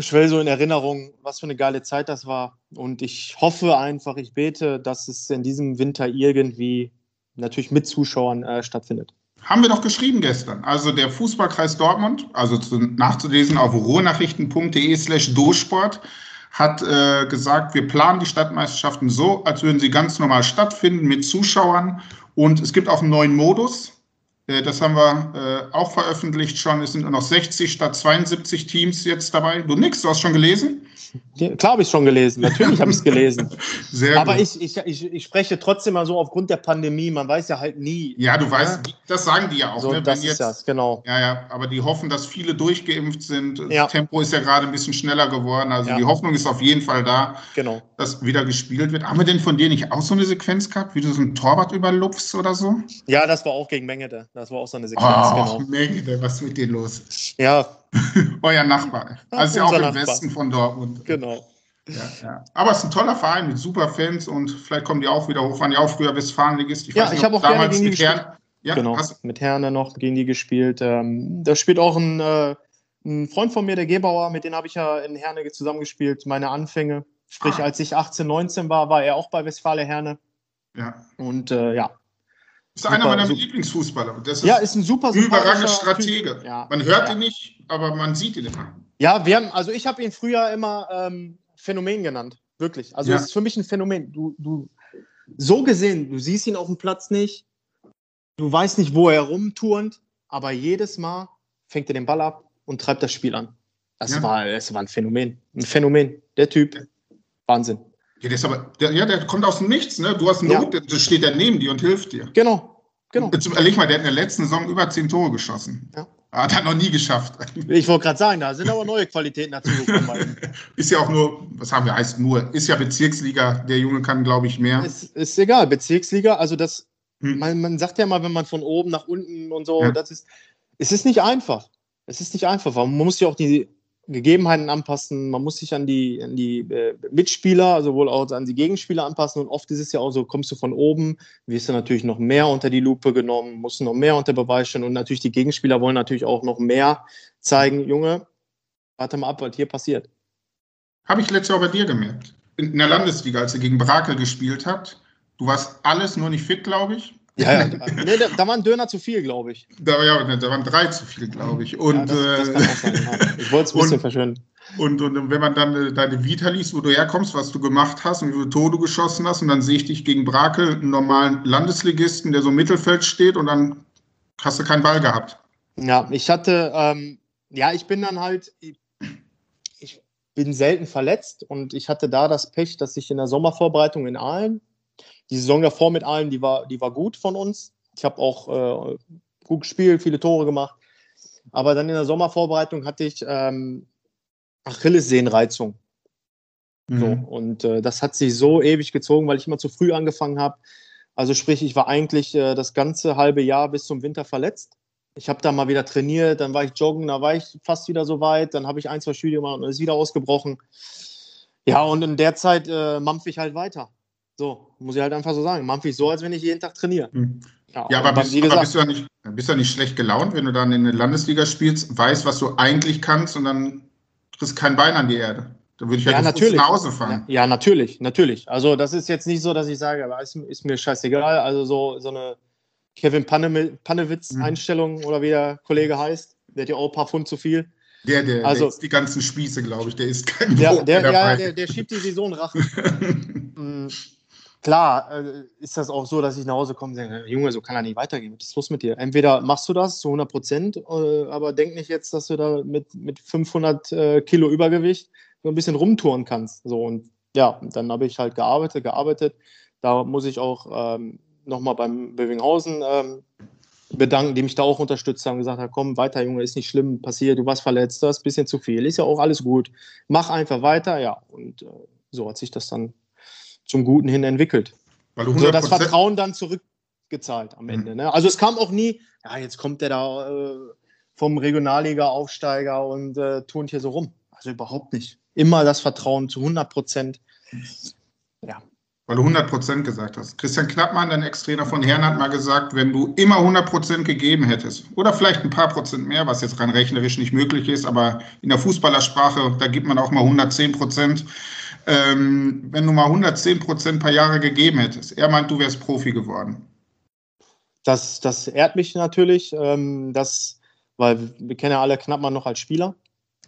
schwell so in Erinnerung, was für eine geile Zeit das war. Und ich hoffe einfach, ich bete, dass es in diesem Winter irgendwie natürlich mit Zuschauern äh, stattfindet. Haben wir doch geschrieben gestern. Also der Fußballkreis Dortmund, also zu, nachzulesen auf ruhrnachrichten.de slash dosport, hat äh, gesagt, wir planen die Stadtmeisterschaften so, als würden sie ganz normal stattfinden mit Zuschauern. Und es gibt auch einen neuen Modus. Äh, das haben wir äh, auch veröffentlicht schon. Es sind nur noch 60 statt 72 Teams jetzt dabei. Du nix, du hast schon gelesen? Klar habe ich schon gelesen. Natürlich habe ich es gelesen. [laughs] Sehr Aber ich, ich, ich, ich, spreche trotzdem mal so aufgrund der Pandemie. Man weiß ja halt nie. Ja, du weißt, ja? das sagen die ja auch. So, ne? das jetzt, ist das, genau. Ja, ja, aber die hoffen, dass viele durchgeimpft sind. Ja. Das Tempo ist ja gerade ein bisschen schneller geworden. Also ja. die Hoffnung ist auf jeden Fall da, genau. dass wieder gespielt wird. Haben wir denn von dir nicht auch so eine Sequenz gehabt, wie du so ein Torwart überlupfst oder so? Ja, das war auch gegen Mengede. Das war auch so eine Sequenz. Oh, genau. Mengede, was ist mit dir los? Ja, [laughs] Euer Nachbar. Also ja auch im Nachbar. Westen von Dortmund. Genau. Ja, ja. Aber es ist ein toller Verein mit super Fans und vielleicht kommen die auch wieder hoch. Waren ja auch früher Westfalenligist. Ich ja, ich habe auch damals mit Herrn. Ja, genau, hast... mit Herne noch gegen die gespielt. Ähm, da spielt auch ein, äh, ein, Freund von mir, der Gebauer, mit dem habe ich ja in Herne zusammengespielt, meine Anfänge. Sprich, ah. als ich 18, 19 war, war er auch bei Westfale Herne. Ja. Und äh, ja, ist super, einer meiner super. Lieblingsfußballer. Ist ja, ist ein super überragender Stratege. Ja. Man hört ja. ihn nicht, aber man sieht ihn immer. Ja, wir haben, also ich habe ihn früher immer ähm, Phänomen genannt. Wirklich. Also es ist für mich ein Phänomen. Du, du, so gesehen, du siehst ihn auf dem Platz nicht, du weißt nicht, wo er rumturnt, aber jedes Mal fängt er den Ball ab und treibt das Spiel an. Das, ja. war, das war ein Phänomen. Ein Phänomen. Der Typ. Wahnsinn. Ja, der, ist aber, der, ja, der kommt aus dem Nichts, ne? Du hast Not, ja. der, steht da neben dir und hilft dir. Genau, genau. Jetzt überleg mal, der hat in der letzten Saison über zehn Tore geschossen. Ja. Hat er noch nie geschafft. Ich wollte gerade sagen, da sind aber neue Qualitäten dazu gekommen. [laughs] ist ja auch nur, was haben wir, heißt nur, ist ja Bezirksliga. Der Junge kann, glaube ich, mehr. Ist, ist egal, Bezirksliga, also das, hm. man, man sagt ja mal, wenn man von oben nach unten und so, ja. das ist, es ist nicht einfach. Es ist nicht einfach, man muss ja auch die Gegebenheiten anpassen, man muss sich an die, an die äh, Mitspieler, sowohl auch an die Gegenspieler anpassen. Und oft ist es ja auch so, kommst du von oben, wirst du natürlich noch mehr unter die Lupe genommen, musst noch mehr unter Beweis stellen. Und natürlich die Gegenspieler wollen natürlich auch noch mehr zeigen, Junge, warte mal ab, was hier passiert. Habe ich letztes Jahr bei dir gemerkt. In der Landesliga, als er gegen Brakel gespielt hat. Du warst alles nur nicht fit, glaube ich. Ja, ja. Nee, da, da war ein Döner zu viel, glaube ich. Da, ja, da waren drei zu viel, glaube ich. Und, ja, das, das sein, ja. Ich wollte es ein bisschen und, verschönen. Und, und wenn man dann äh, deine Vita liest, wo du herkommst, was du gemacht hast und wie viele Tore du geschossen hast, und dann sehe ich dich gegen Brakel, einen normalen Landesligisten, der so im Mittelfeld steht, und dann hast du keinen Ball gehabt. Ja, ich hatte, ähm, ja, ich bin dann halt, ich bin selten verletzt und ich hatte da das Pech, dass ich in der Sommervorbereitung in Aalen die Saison davor mit allen, die war, die war gut von uns. Ich habe auch äh, gut gespielt, viele Tore gemacht. Aber dann in der Sommervorbereitung hatte ich ähm, Achillessehnenreizung. Mhm. So, und äh, das hat sich so ewig gezogen, weil ich immer zu früh angefangen habe. Also sprich, ich war eigentlich äh, das ganze halbe Jahr bis zum Winter verletzt. Ich habe da mal wieder trainiert, dann war ich joggen, da war ich fast wieder so weit, dann habe ich ein, zwei Studien gemacht und ist wieder ausgebrochen. Ja, und in der Zeit äh, mampfe ich halt weiter. So, muss ich halt einfach so sagen. Mampf ich so, als wenn ich jeden Tag trainiere. Hm. Ja, ja aber, bist, aber bist, du ja nicht, bist du ja nicht schlecht gelaunt, wenn du dann in der Landesliga spielst, weißt, was du eigentlich kannst und dann kriegst kein Bein an die Erde. Da würde ich ja, ja natürlich. nach Hause fahren. Ja, ja, natürlich, natürlich. Also das ist jetzt nicht so, dass ich sage, aber ist, ist mir scheißegal. Also so, so eine Kevin Panewitz-Einstellung mhm. oder wie der Kollege heißt, der hat ja auch ein paar Pfund zu viel. Der, der, also, der isst die ganzen Spieße, glaube ich, der ist kein Brot der, der, ja, der, der schiebt die Saison Rachen. [laughs] Klar äh, ist das auch so, dass ich nach Hause komme und sage, Junge, so kann er nicht weitergehen. Was ist los mit dir? Entweder machst du das zu 100 Prozent, äh, aber denk nicht jetzt, dass du da mit, mit 500 äh, Kilo Übergewicht so ein bisschen rumtouren kannst. So und ja, dann habe ich halt gearbeitet, gearbeitet. Da muss ich auch ähm, nochmal beim Bövinghausen ähm, bedanken, die mich da auch unterstützt haben, gesagt haben, komm, weiter, Junge, ist nicht schlimm, passiert, du warst verletzt, das ist ein bisschen zu viel, ist ja auch alles gut. Mach einfach weiter, ja. Und äh, so hat sich das dann zum Guten hin entwickelt. Weil du so das Vertrauen dann zurückgezahlt am Ende. Mhm. Ne? Also es kam auch nie, ja, jetzt kommt der da äh, vom Regionalliga-Aufsteiger und äh, turnt hier so rum. Also überhaupt nicht. Immer das Vertrauen zu 100 Prozent. Ja. Weil du 100 Prozent gesagt hast. Christian Knappmann, dein Ex-Trainer von Herrn, hat mal gesagt, wenn du immer 100 Prozent gegeben hättest, oder vielleicht ein paar Prozent mehr, was jetzt rein rechnerisch nicht möglich ist, aber in der Fußballersprache, da gibt man auch mal 110 Prozent, ähm, wenn du mal 110 Prozent paar Jahre gegeben hättest. Er meint, du wärst Profi geworden. Das, das ehrt mich natürlich, ähm, das, weil wir kennen ja alle Knappmann noch als Spieler.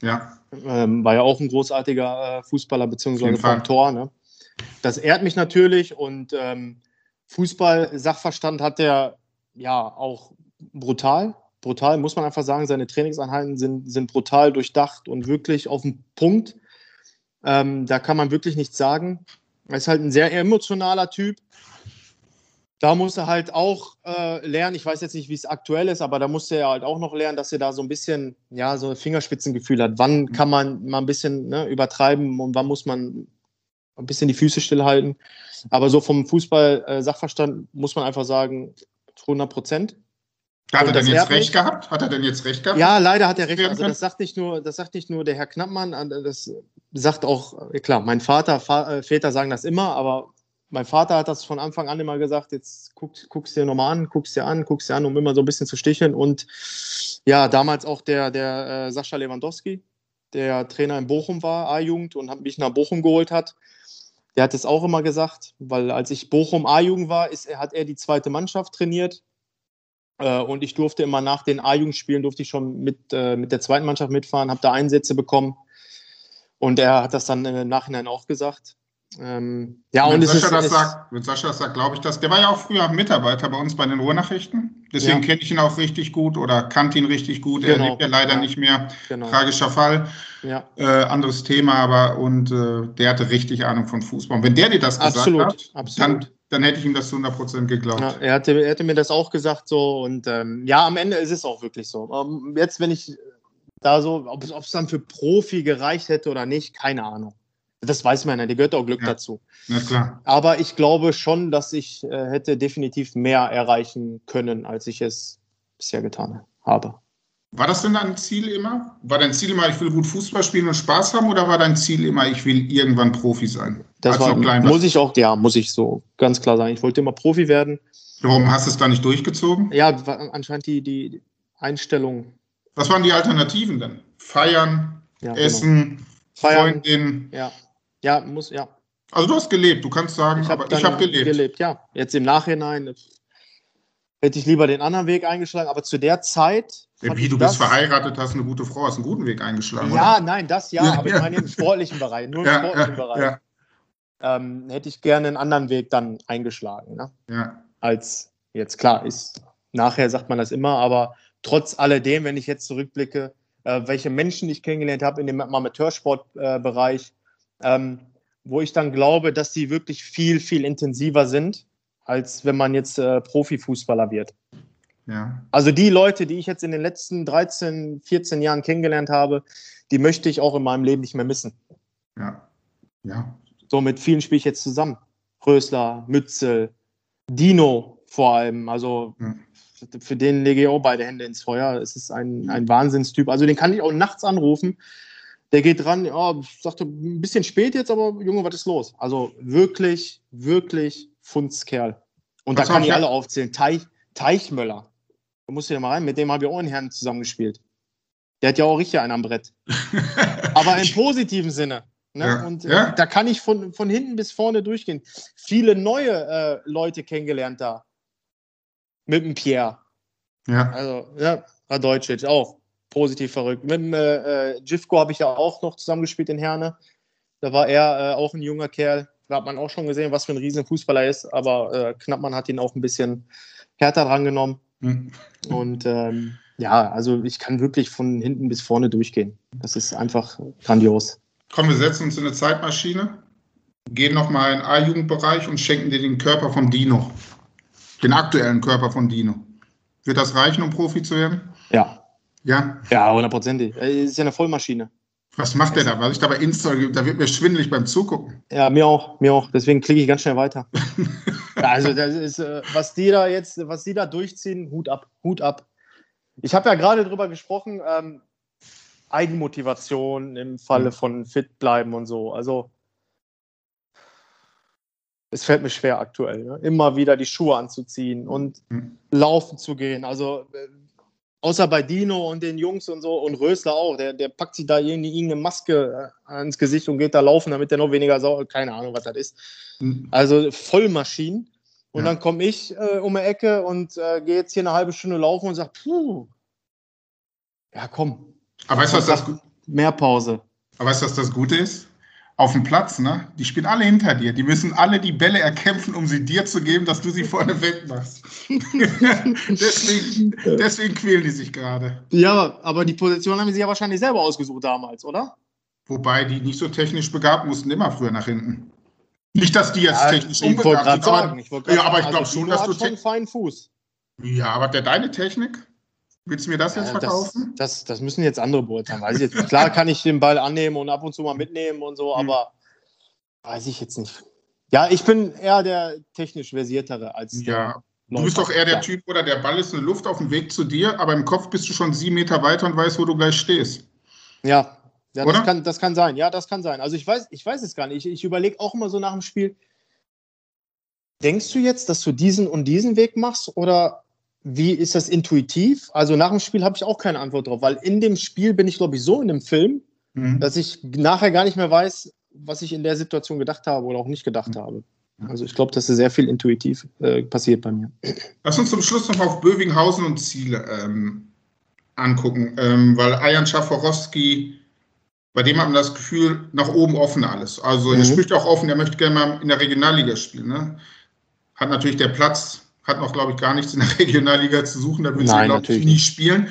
Ja. Ähm, war ja auch ein großartiger äh, Fußballer, beziehungsweise vom Tor. Ne? Das ehrt mich natürlich und ähm, Fußball-Sachverstand hat er ja auch brutal. Brutal, muss man einfach sagen. Seine Trainingseinheiten sind, sind brutal durchdacht und wirklich auf den Punkt. Ähm, da kann man wirklich nichts sagen. Er ist halt ein sehr emotionaler Typ. Da muss er halt auch äh, lernen, ich weiß jetzt nicht, wie es aktuell ist, aber da muss er halt auch noch lernen, dass er da so ein bisschen, ja, so ein Fingerspitzengefühl hat. Wann kann man mal ein bisschen ne, übertreiben und wann muss man ein bisschen die Füße stillhalten. Aber so vom Fußball-Sachverstand äh, muss man einfach sagen, 100 Prozent. Hat er denn jetzt recht gehabt? Hat er denn jetzt recht gehabt? Ja, leider hat er recht. Also das sagt nicht nur, das sagt nicht nur der Herr Knappmann, das sagt auch, äh, klar, mein Vater, äh, Väter sagen das immer, aber mein Vater hat das von Anfang an immer gesagt, jetzt guck, guckst dir nochmal an, guckst dir an, guckst dir an, um immer so ein bisschen zu sticheln. Und ja, damals auch der, der äh, Sascha Lewandowski, der Trainer in Bochum war, A-Jugend, und mich nach Bochum geholt hat. Der hat es auch immer gesagt, weil als ich Bochum A-Jugend war, ist, hat er die zweite Mannschaft trainiert äh, und ich durfte immer nach den A-Jugendspielen, durfte ich schon mit, äh, mit der zweiten Mannschaft mitfahren, habe da Einsätze bekommen. Und er hat das dann im Nachhinein auch gesagt. Ähm, ja, wenn und Sascha ist, das ist, sagt, wenn Sascha das sagt, glaube ich das. Der war ja auch früher Mitarbeiter bei uns bei den Ruhrnachrichten. Deswegen ja. kenne ich ihn auch richtig gut oder kannte ihn richtig gut. Genau. Er lebt ja leider ja. nicht mehr. Genau. Tragischer Fall. Ja. Äh, anderes Thema, aber und äh, der hatte richtig Ahnung von Fußball. Und wenn der dir das gesagt absolut, hat, absolut. Dann, dann hätte ich ihm das zu 100% geglaubt. Ja, er, hatte, er hatte mir das auch gesagt so und ähm, ja, am Ende ist es auch wirklich so. Ähm, jetzt, wenn ich da so, ob es dann für Profi gereicht hätte oder nicht, keine Ahnung. Das weiß man ja, die gehört auch Glück ja. dazu. Ja, klar. Aber ich glaube schon, dass ich äh, hätte definitiv mehr erreichen können, als ich es bisher getan habe. War das denn dein Ziel immer? War dein Ziel immer, ich will gut Fußball spielen und Spaß haben oder war dein Ziel immer, ich will irgendwann Profi sein? Das war, muss ich auch, ja, muss ich so ganz klar sagen. Ich wollte immer Profi werden. Warum hast du es da nicht durchgezogen? Ja, anscheinend die, die Einstellung. Was waren die Alternativen denn? Feiern, ja, genau. Essen, genau. Feiern, Freundin. Ja. Ja, muss, ja. Also du hast gelebt, du kannst sagen, ich hab aber ich habe gelebt. gelebt. Ja, jetzt im Nachhinein hätte ich lieber den anderen Weg eingeschlagen, aber zu der Zeit. Ja, wie, du bist verheiratet, hast eine gute Frau, hast einen guten Weg eingeschlagen. Ja, oder? nein, das ja, aber ich meine im sportlichen Bereich, nur im ja, sportlichen ja, Bereich. Ähm, hätte ich gerne einen anderen Weg dann eingeschlagen. Ne? Ja. Als jetzt klar ist, nachher sagt man das immer, aber trotz alledem, wenn ich jetzt zurückblicke, äh, welche Menschen ich kennengelernt habe in dem Amateursportbereich, äh, ähm, wo ich dann glaube, dass die wirklich viel, viel intensiver sind als wenn man jetzt äh, Profifußballer wird. Ja. Also die Leute, die ich jetzt in den letzten 13, 14 Jahren kennengelernt habe, die möchte ich auch in meinem Leben nicht mehr missen. Ja. Ja. So mit vielen spiele ich jetzt zusammen. Rösler, Mützel, Dino vor allem. Also ja. für den lege ich auch beide Hände ins Feuer. Es ist ein, ein Wahnsinnstyp. Also den kann ich auch nachts anrufen. Der geht dran, ja, sagte ein bisschen spät jetzt, aber Junge, was ist los? Also wirklich, wirklich Fundskerl. Und Was da kann ich alle aufzählen. Teich, Teichmöller. Da musst du ja mal rein, mit dem habe ich auch einen Herrn zusammengespielt. Der hat ja auch richtig einen am Brett. [laughs] Aber im positiven Sinne. Ne? Ja. Und ja. da kann ich von, von hinten bis vorne durchgehen. Viele neue äh, Leute kennengelernt da. Mit dem Pierre. Ja. Also, ja, Radojcic auch. Positiv verrückt. Mit dem äh, äh habe ich ja auch noch zusammengespielt in Herne. Da war er äh, auch ein junger Kerl. Da hat man auch schon gesehen, was für ein riesen Fußballer er ist, aber äh, Knappmann hat ihn auch ein bisschen härter drangenommen. Mhm. Und ähm, ja, also ich kann wirklich von hinten bis vorne durchgehen. Das ist einfach grandios. Komm, wir setzen uns in eine Zeitmaschine, gehen nochmal in den A-Jugendbereich und schenken dir den Körper von Dino. Den aktuellen Körper von Dino. Wird das reichen, um Profi zu werden? Ja. Ja? Ja, hundertprozentig. Ist ja eine Vollmaschine. Was macht der da? Was ich da bei Insta, da wird mir schwindelig beim Zugucken. Ja, mir auch, mir auch. Deswegen klicke ich ganz schnell weiter. ja, also das ist, äh, was die da jetzt, was die da durchziehen, Hut ab, Hut ab. Ich habe ja gerade drüber gesprochen, ähm, Eigenmotivation im Falle mhm. von fit bleiben und so. Also es fällt mir schwer aktuell, ne? immer wieder die Schuhe anzuziehen und mhm. laufen zu gehen. Also äh, außer bei Dino und den Jungs und so und Rösler auch, der, der packt sich da irgendwie irgendeine Maske äh, ans Gesicht und geht da laufen, damit der noch weniger sauer, keine Ahnung, was das ist. Mhm. Also Vollmaschinen. Und ja. dann komme ich äh, um die Ecke und äh, gehe jetzt hier eine halbe Stunde laufen und sage, puh, ja komm. Aber weißt du, was das Mehr Pause. Aber weißt du, was das Gute ist? Auf dem Platz, ne? Die spielen alle hinter dir. Die müssen alle die Bälle erkämpfen, um sie dir zu geben, dass du sie vorne wegmachst. [laughs] deswegen, deswegen quälen die sich gerade. Ja, aber die Position haben sie ja wahrscheinlich selber ausgesucht damals, oder? Wobei die nicht so technisch begabt mussten immer früher nach hinten. Nicht, dass die jetzt ja, technisch sagen. Ich wollt ja, aber ich glaube also schon, dass du. Schon einen feinen Fuß. Ja, aber der deine Technik? Willst du mir das ja, jetzt verkaufen? Das, das, das, müssen jetzt andere beurteilen. Weiß ich jetzt. Klar kann ich den Ball annehmen und ab und zu mal mitnehmen und so, hm. aber weiß ich jetzt nicht. Ja, ich bin eher der technisch versiertere als ja. Du bist doch eher der Typ, oder der Ball ist eine Luft auf dem Weg zu dir, aber im Kopf bist du schon sieben Meter weiter und weißt, wo du gleich stehst. Ja, ja, das kann, das kann sein. Ja, das kann sein. Also ich weiß, ich weiß es gar nicht. Ich, ich überlege auch immer so nach dem Spiel, denkst du jetzt, dass du diesen und diesen Weg machst oder wie ist das intuitiv? Also nach dem Spiel habe ich auch keine Antwort drauf, weil in dem Spiel bin ich, glaube ich, so in dem Film, mhm. dass ich nachher gar nicht mehr weiß, was ich in der Situation gedacht habe oder auch nicht gedacht mhm. habe. Also ich glaube, dass sehr viel intuitiv äh, passiert bei mir. Lass uns zum Schluss noch auf Bövinghausen und Ziele ähm, angucken, ähm, weil Ayan Schaforowski bei dem hat man das Gefühl, nach oben offen alles. Also er mhm. spricht auch offen, er möchte gerne mal in der Regionalliga spielen. Ne? Hat natürlich der Platz, hat noch, glaube ich, gar nichts in der [laughs] Regionalliga zu suchen, da würde er, glaube ich, nie spielen.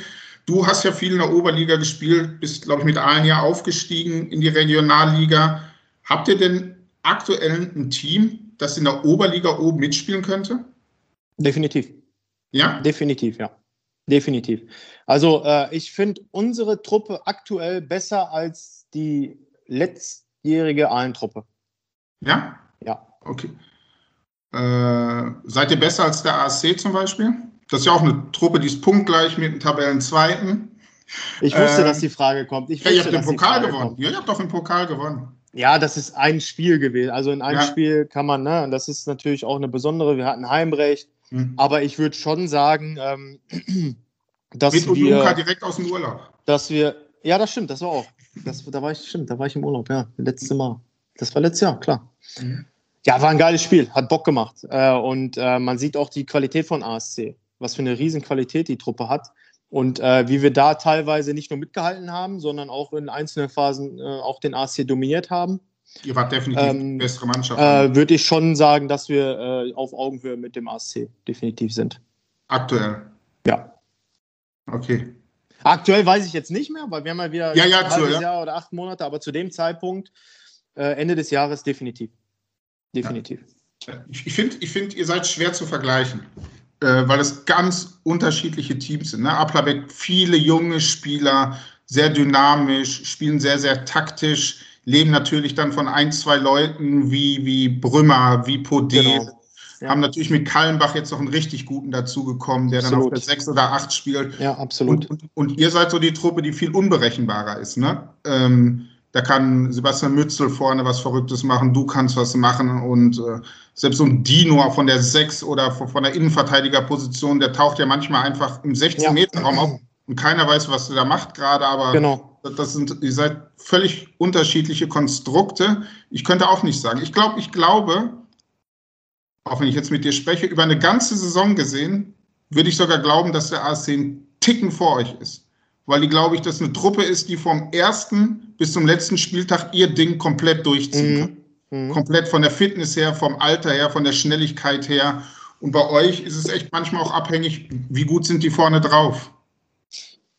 Du hast ja viel in der Oberliga gespielt, bist, glaube ich, mit einem Jahr aufgestiegen in die Regionalliga. Habt ihr denn aktuell ein Team, das in der Oberliga oben mitspielen könnte? Definitiv. Ja? Definitiv, ja. Definitiv. Also äh, ich finde unsere Truppe aktuell besser als die letztjährige Ahlentruppe. Ja? Ja. Okay. Äh, seid ihr besser als der ASC zum Beispiel? Das ist ja auch eine Truppe, die ist punktgleich mit dem Tabellenzweiten. Ich wusste, äh, dass die Frage kommt. Ich ja, ihr habt den Pokal gewonnen. Kommt. Ja, ihr habt doch den Pokal gewonnen. Ja, das ist ein Spiel gewesen. Also in einem ja. Spiel kann man, ne, und das ist natürlich auch eine besondere, wir hatten Heimrecht, mhm. aber ich würde schon sagen, ähm, [clears throat] dass Mit wir. Luca direkt aus dem Urlaub. Dass wir, ja, das stimmt, das war auch. Das, da war ich, stimmt, da war ich im Urlaub, ja, letztes Mal. Das war letztes Jahr, klar. Mhm. Ja, war ein geiles Spiel, hat Bock gemacht. Äh, und äh, man sieht auch die Qualität von ASC, was für eine riesen Qualität die Truppe hat. Und äh, wie wir da teilweise nicht nur mitgehalten haben, sondern auch in einzelnen Phasen auch den ASC dominiert haben. Ihr wart definitiv ähm, die bessere Mannschaft. Äh, Würde ich schon sagen, dass wir äh, auf Augenhöhe mit dem ASC definitiv sind. Aktuell. Ja. Okay. Aktuell weiß ich jetzt nicht mehr, weil wir haben ja wieder ja, ja, ein halbes ja. Jahr oder acht Monate, aber zu dem Zeitpunkt, äh, Ende des Jahres, definitiv. Definitiv. Ja. Ich finde, ich find, ihr seid schwer zu vergleichen äh, weil es ganz unterschiedliche Teams sind. Ne? Aplabeck, viele junge Spieler, sehr dynamisch, spielen sehr, sehr taktisch, leben natürlich dann von ein, zwei Leuten wie, wie Brümmer, wie Podé. Genau. Ja. Haben natürlich mit Kallenbach jetzt noch einen richtig guten dazugekommen, der absolut. dann auf der 6 oder 8 spielt. Ja, absolut. Und, und, und, ihr seid so die Truppe, die viel unberechenbarer ist. Ne? Ähm, da kann Sebastian Mützel vorne was Verrücktes machen, du kannst was machen und äh, selbst so ein Dino von der 6 oder von der Innenverteidigerposition, der taucht ja manchmal einfach im 16-Meter-Raum ja. auf und keiner weiß, was der da macht gerade, aber genau. das sind, ihr seid völlig unterschiedliche Konstrukte. Ich könnte auch nicht sagen. Ich glaube, ich glaube, auch wenn ich jetzt mit dir spreche, über eine ganze Saison gesehen, würde ich sogar glauben, dass der ASC ein Ticken vor euch ist weil die, glaube ich, das eine Truppe ist, die vom ersten bis zum letzten Spieltag ihr Ding komplett durchziehen mhm. kann. Mhm. Komplett von der Fitness her, vom Alter her, von der Schnelligkeit her. Und bei euch ist es echt manchmal auch abhängig, wie gut sind die vorne drauf.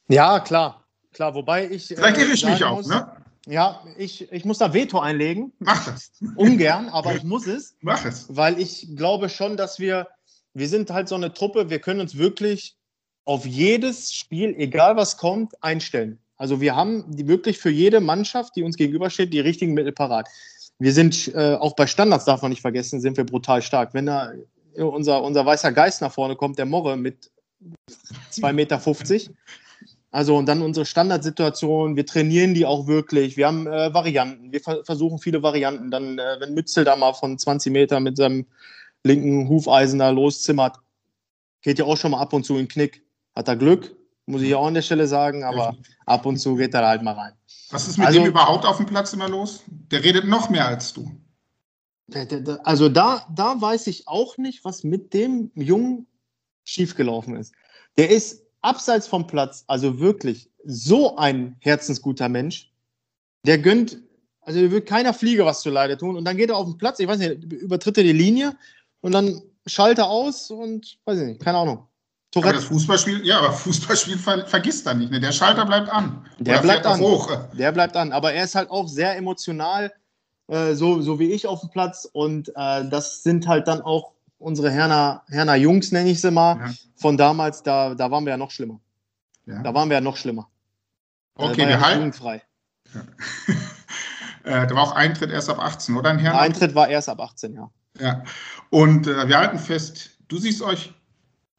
Ja, klar. Klar, wobei ich. Vielleicht irre ich mich auch, muss, ne? Ja, ich, ich muss da Veto einlegen. Mach das. Ungern, aber ich muss es. Mach es. Weil ich glaube schon, dass wir, wir sind halt so eine Truppe, wir können uns wirklich auf jedes Spiel, egal was kommt, einstellen. Also wir haben wirklich für jede Mannschaft, die uns gegenübersteht, die richtigen Mittel parat. Wir sind äh, auch bei Standards, darf man nicht vergessen, sind wir brutal stark. Wenn da unser, unser weißer Geist nach vorne kommt, der Morre mit 2,50 Meter, also und dann unsere Standardsituation, wir trainieren die auch wirklich, wir haben äh, Varianten, wir ver versuchen viele Varianten. Dann, äh, wenn Mützel da mal von 20 Meter mit seinem linken Hufeisen da loszimmert, geht ja auch schon mal ab und zu in den Knick. Hat er Glück, muss ich auch an der Stelle sagen, aber ab und zu geht er halt mal rein. Was ist mit also, dem überhaupt auf dem Platz immer los? Der redet noch mehr als du. Also da, da weiß ich auch nicht, was mit dem Jungen schiefgelaufen ist. Der ist abseits vom Platz, also wirklich so ein herzensguter Mensch, der gönnt, also der wird keiner Fliege was zu Leide tun und dann geht er auf den Platz, ich weiß nicht, übertritt er die Linie und dann schaltet er aus und weiß ich nicht, keine Ahnung. Tourette. Aber das Fußballspiel, ja, aber Fußballspiel ver vergisst er nicht, ne? Der Schalter bleibt an. Der bleibt an. Hoch. Der bleibt an, aber er ist halt auch sehr emotional, äh, so, so wie ich auf dem Platz und äh, das sind halt dann auch unsere Herner, Herner Jungs, nenne ich sie mal, ja. von damals, da, da waren wir ja noch schlimmer. Ja. Da waren wir ja noch schlimmer. Okay, wir halten. Ja. [laughs] äh, da war auch Eintritt erst ab 18, oder? Ein Eintritt war erst ab 18, ja. Ja. Und äh, wir halten fest, du siehst euch,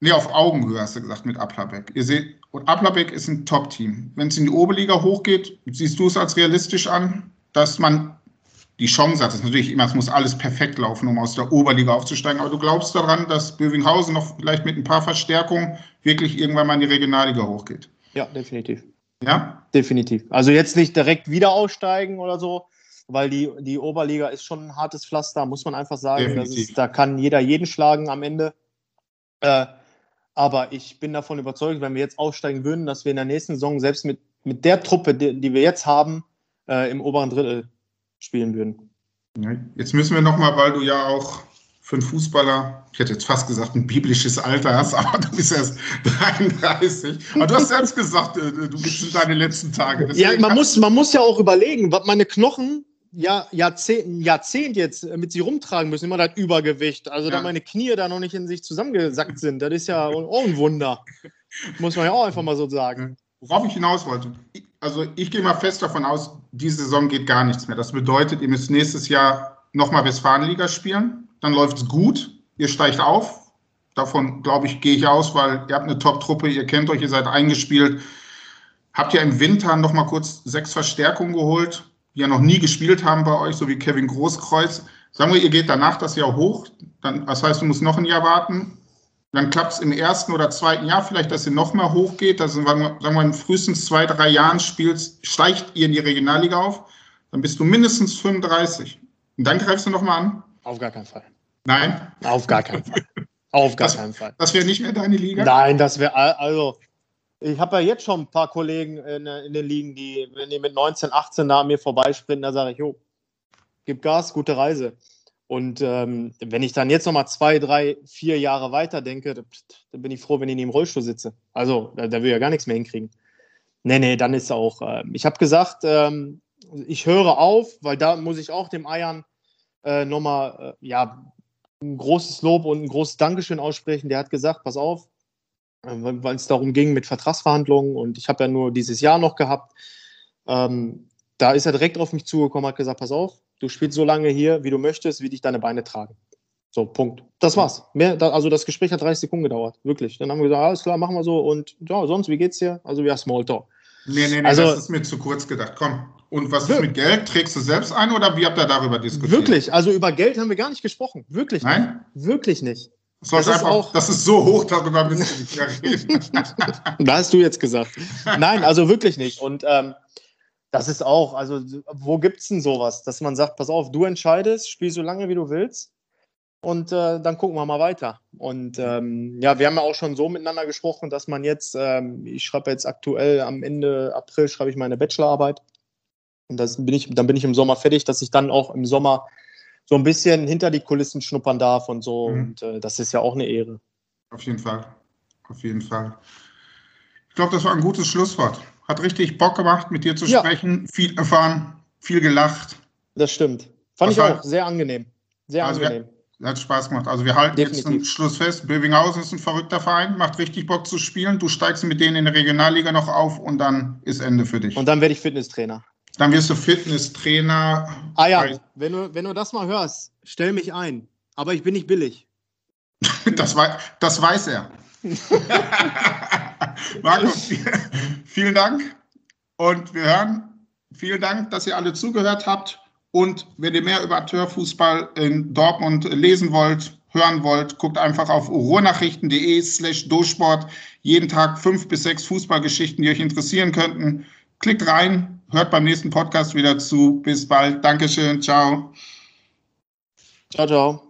nee, auf Augenhöhe hast du gesagt mit Aplabeck. Ihr seht, und Aplabeck ist ein Top-Team. Wenn es in die Oberliga hochgeht, siehst du es als realistisch an, dass man die Chance hat. Es ist natürlich immer, es muss alles perfekt laufen, um aus der Oberliga aufzusteigen. Aber du glaubst daran, dass Bövinghausen noch vielleicht mit ein paar Verstärkungen wirklich irgendwann mal in die Regionalliga hochgeht? Ja, definitiv. Ja? Definitiv. Also jetzt nicht direkt wieder aussteigen oder so, weil die, die Oberliga ist schon ein hartes Pflaster, muss man einfach sagen. Ist, da kann jeder jeden schlagen am Ende. Äh, aber ich bin davon überzeugt, wenn wir jetzt aufsteigen würden, dass wir in der nächsten Saison selbst mit, mit der Truppe, die, die wir jetzt haben, äh, im oberen Drittel spielen würden. Jetzt müssen wir nochmal, weil du ja auch für einen Fußballer, ich hätte jetzt fast gesagt, ein biblisches Alter hast, [laughs] aber du bist erst 33. Aber du hast selbst gesagt, äh, du bist in deine letzten Tage. Deswegen ja, man muss, man muss ja auch überlegen, was meine Knochen ja, Jahrzehnt, Jahrzehnt jetzt mit sie rumtragen müssen, immer das Übergewicht. Also ja. da meine Knie da noch nicht in sich zusammengesackt sind, das ist ja auch ein Wunder. Muss man ja auch einfach mal so sagen. Worauf ich hinaus wollte, also ich gehe mal fest davon aus, diese Saison geht gar nichts mehr. Das bedeutet, ihr müsst nächstes Jahr nochmal Westfalenliga spielen. Dann läuft es gut. Ihr steigt auf. Davon, glaube ich, gehe ich aus, weil ihr habt eine Top-Truppe, ihr kennt euch, ihr seid eingespielt. Habt ihr im Winter nochmal kurz sechs Verstärkungen geholt, ja noch nie gespielt haben bei euch, so wie Kevin Großkreuz. Sagen wir, ihr geht danach das Jahr hoch. Dann, das heißt, du musst noch ein Jahr warten. Dann klappt es im ersten oder zweiten Jahr vielleicht, dass ihr noch mal hochgeht. Also sagen wir, in frühestens zwei, drei Jahren spielst, steigt ihr in die Regionalliga auf. Dann bist du mindestens 35. Und dann greifst du noch mal an. Auf gar keinen Fall. Nein? Auf gar keinen Fall. Auf gar das, keinen Fall. Das wäre nicht mehr deine Liga? Nein, das wäre, also, ich habe ja jetzt schon ein paar Kollegen in, in, den Ligen, die, wenn die mit 19, 18 da an mir vorbeisprinten, da sage ich, jo, gib Gas, gute Reise. Und ähm, wenn ich dann jetzt nochmal zwei, drei, vier Jahre weiter denke, dann bin ich froh, wenn ich nicht im Rollstuhl sitze. Also, da, da will ich ja gar nichts mehr hinkriegen. Nee, nee, dann ist auch. Äh, ich habe gesagt, ähm, ich höre auf, weil da muss ich auch dem Eiern äh, nochmal äh, ja, ein großes Lob und ein großes Dankeschön aussprechen. Der hat gesagt, pass auf, weil es darum ging mit Vertragsverhandlungen und ich habe ja nur dieses Jahr noch gehabt. Ähm, da ist er direkt auf mich zugekommen, hat gesagt, pass auf, du spielst so lange hier, wie du möchtest, wie dich deine Beine tragen. So, Punkt. Das war's. Mehr, also das Gespräch hat 30 Sekunden gedauert, wirklich. Dann haben wir gesagt, alles klar, machen wir so und ja, sonst, wie geht's dir? Also ja, Smalltalk. Nee, nee, nee, also, das ist mir zu kurz gedacht. Komm. Und was ist mit Geld? Trägst du selbst ein oder wie habt ihr darüber diskutiert? Wirklich, also über Geld haben wir gar nicht gesprochen. Wirklich Nein? nicht. Wirklich nicht. Das, das, ist einfach, auch, das ist so hoch, darüber müssen wir nicht mehr reden. da hast du jetzt gesagt. Nein, also wirklich nicht. Und ähm, das ist auch, also wo gibt es denn sowas, dass man sagt, pass auf, du entscheidest, spiel so lange, wie du willst und äh, dann gucken wir mal weiter. Und ähm, ja, wir haben ja auch schon so miteinander gesprochen, dass man jetzt, ähm, ich schreibe jetzt aktuell am Ende April, schreibe ich meine Bachelorarbeit und das bin ich, dann bin ich im Sommer fertig, dass ich dann auch im Sommer so ein bisschen hinter die Kulissen schnuppern darf und so. Mhm. Und äh, das ist ja auch eine Ehre. Auf jeden Fall. Auf jeden Fall. Ich glaube, das war ein gutes Schlusswort. Hat richtig Bock gemacht, mit dir zu ja. sprechen. Viel erfahren, viel gelacht. Das stimmt. Fand Was ich auch sehr angenehm. Sehr also angenehm. Wir, hat Spaß gemacht. Also wir halten Definitiv. jetzt einen Schluss fest. Bövinghausen ist ein verrückter Verein, macht richtig Bock zu spielen. Du steigst mit denen in der Regionalliga noch auf und dann ist Ende für dich. Und dann werde ich Fitnesstrainer. Dann wirst du Fitnesstrainer. Ah ja, wenn du, wenn du das mal hörst, stell mich ein. Aber ich bin nicht billig. [laughs] das, wei das weiß er. [laughs] Marco, vielen Dank und wir hören. Vielen Dank, dass ihr alle zugehört habt. Und wenn ihr mehr über Amateurfußball in Dortmund lesen wollt, hören wollt, guckt einfach auf ruhrnachrichten.de slash dosport. Jeden Tag fünf bis sechs Fußballgeschichten, die euch interessieren könnten. Klickt rein, hört beim nächsten Podcast wieder zu. Bis bald. Dankeschön. Ciao. Ciao, ciao.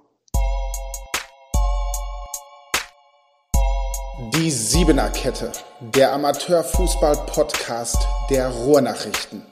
Die Siebener Kette, der Amateurfußball-Podcast der Ruhrnachrichten.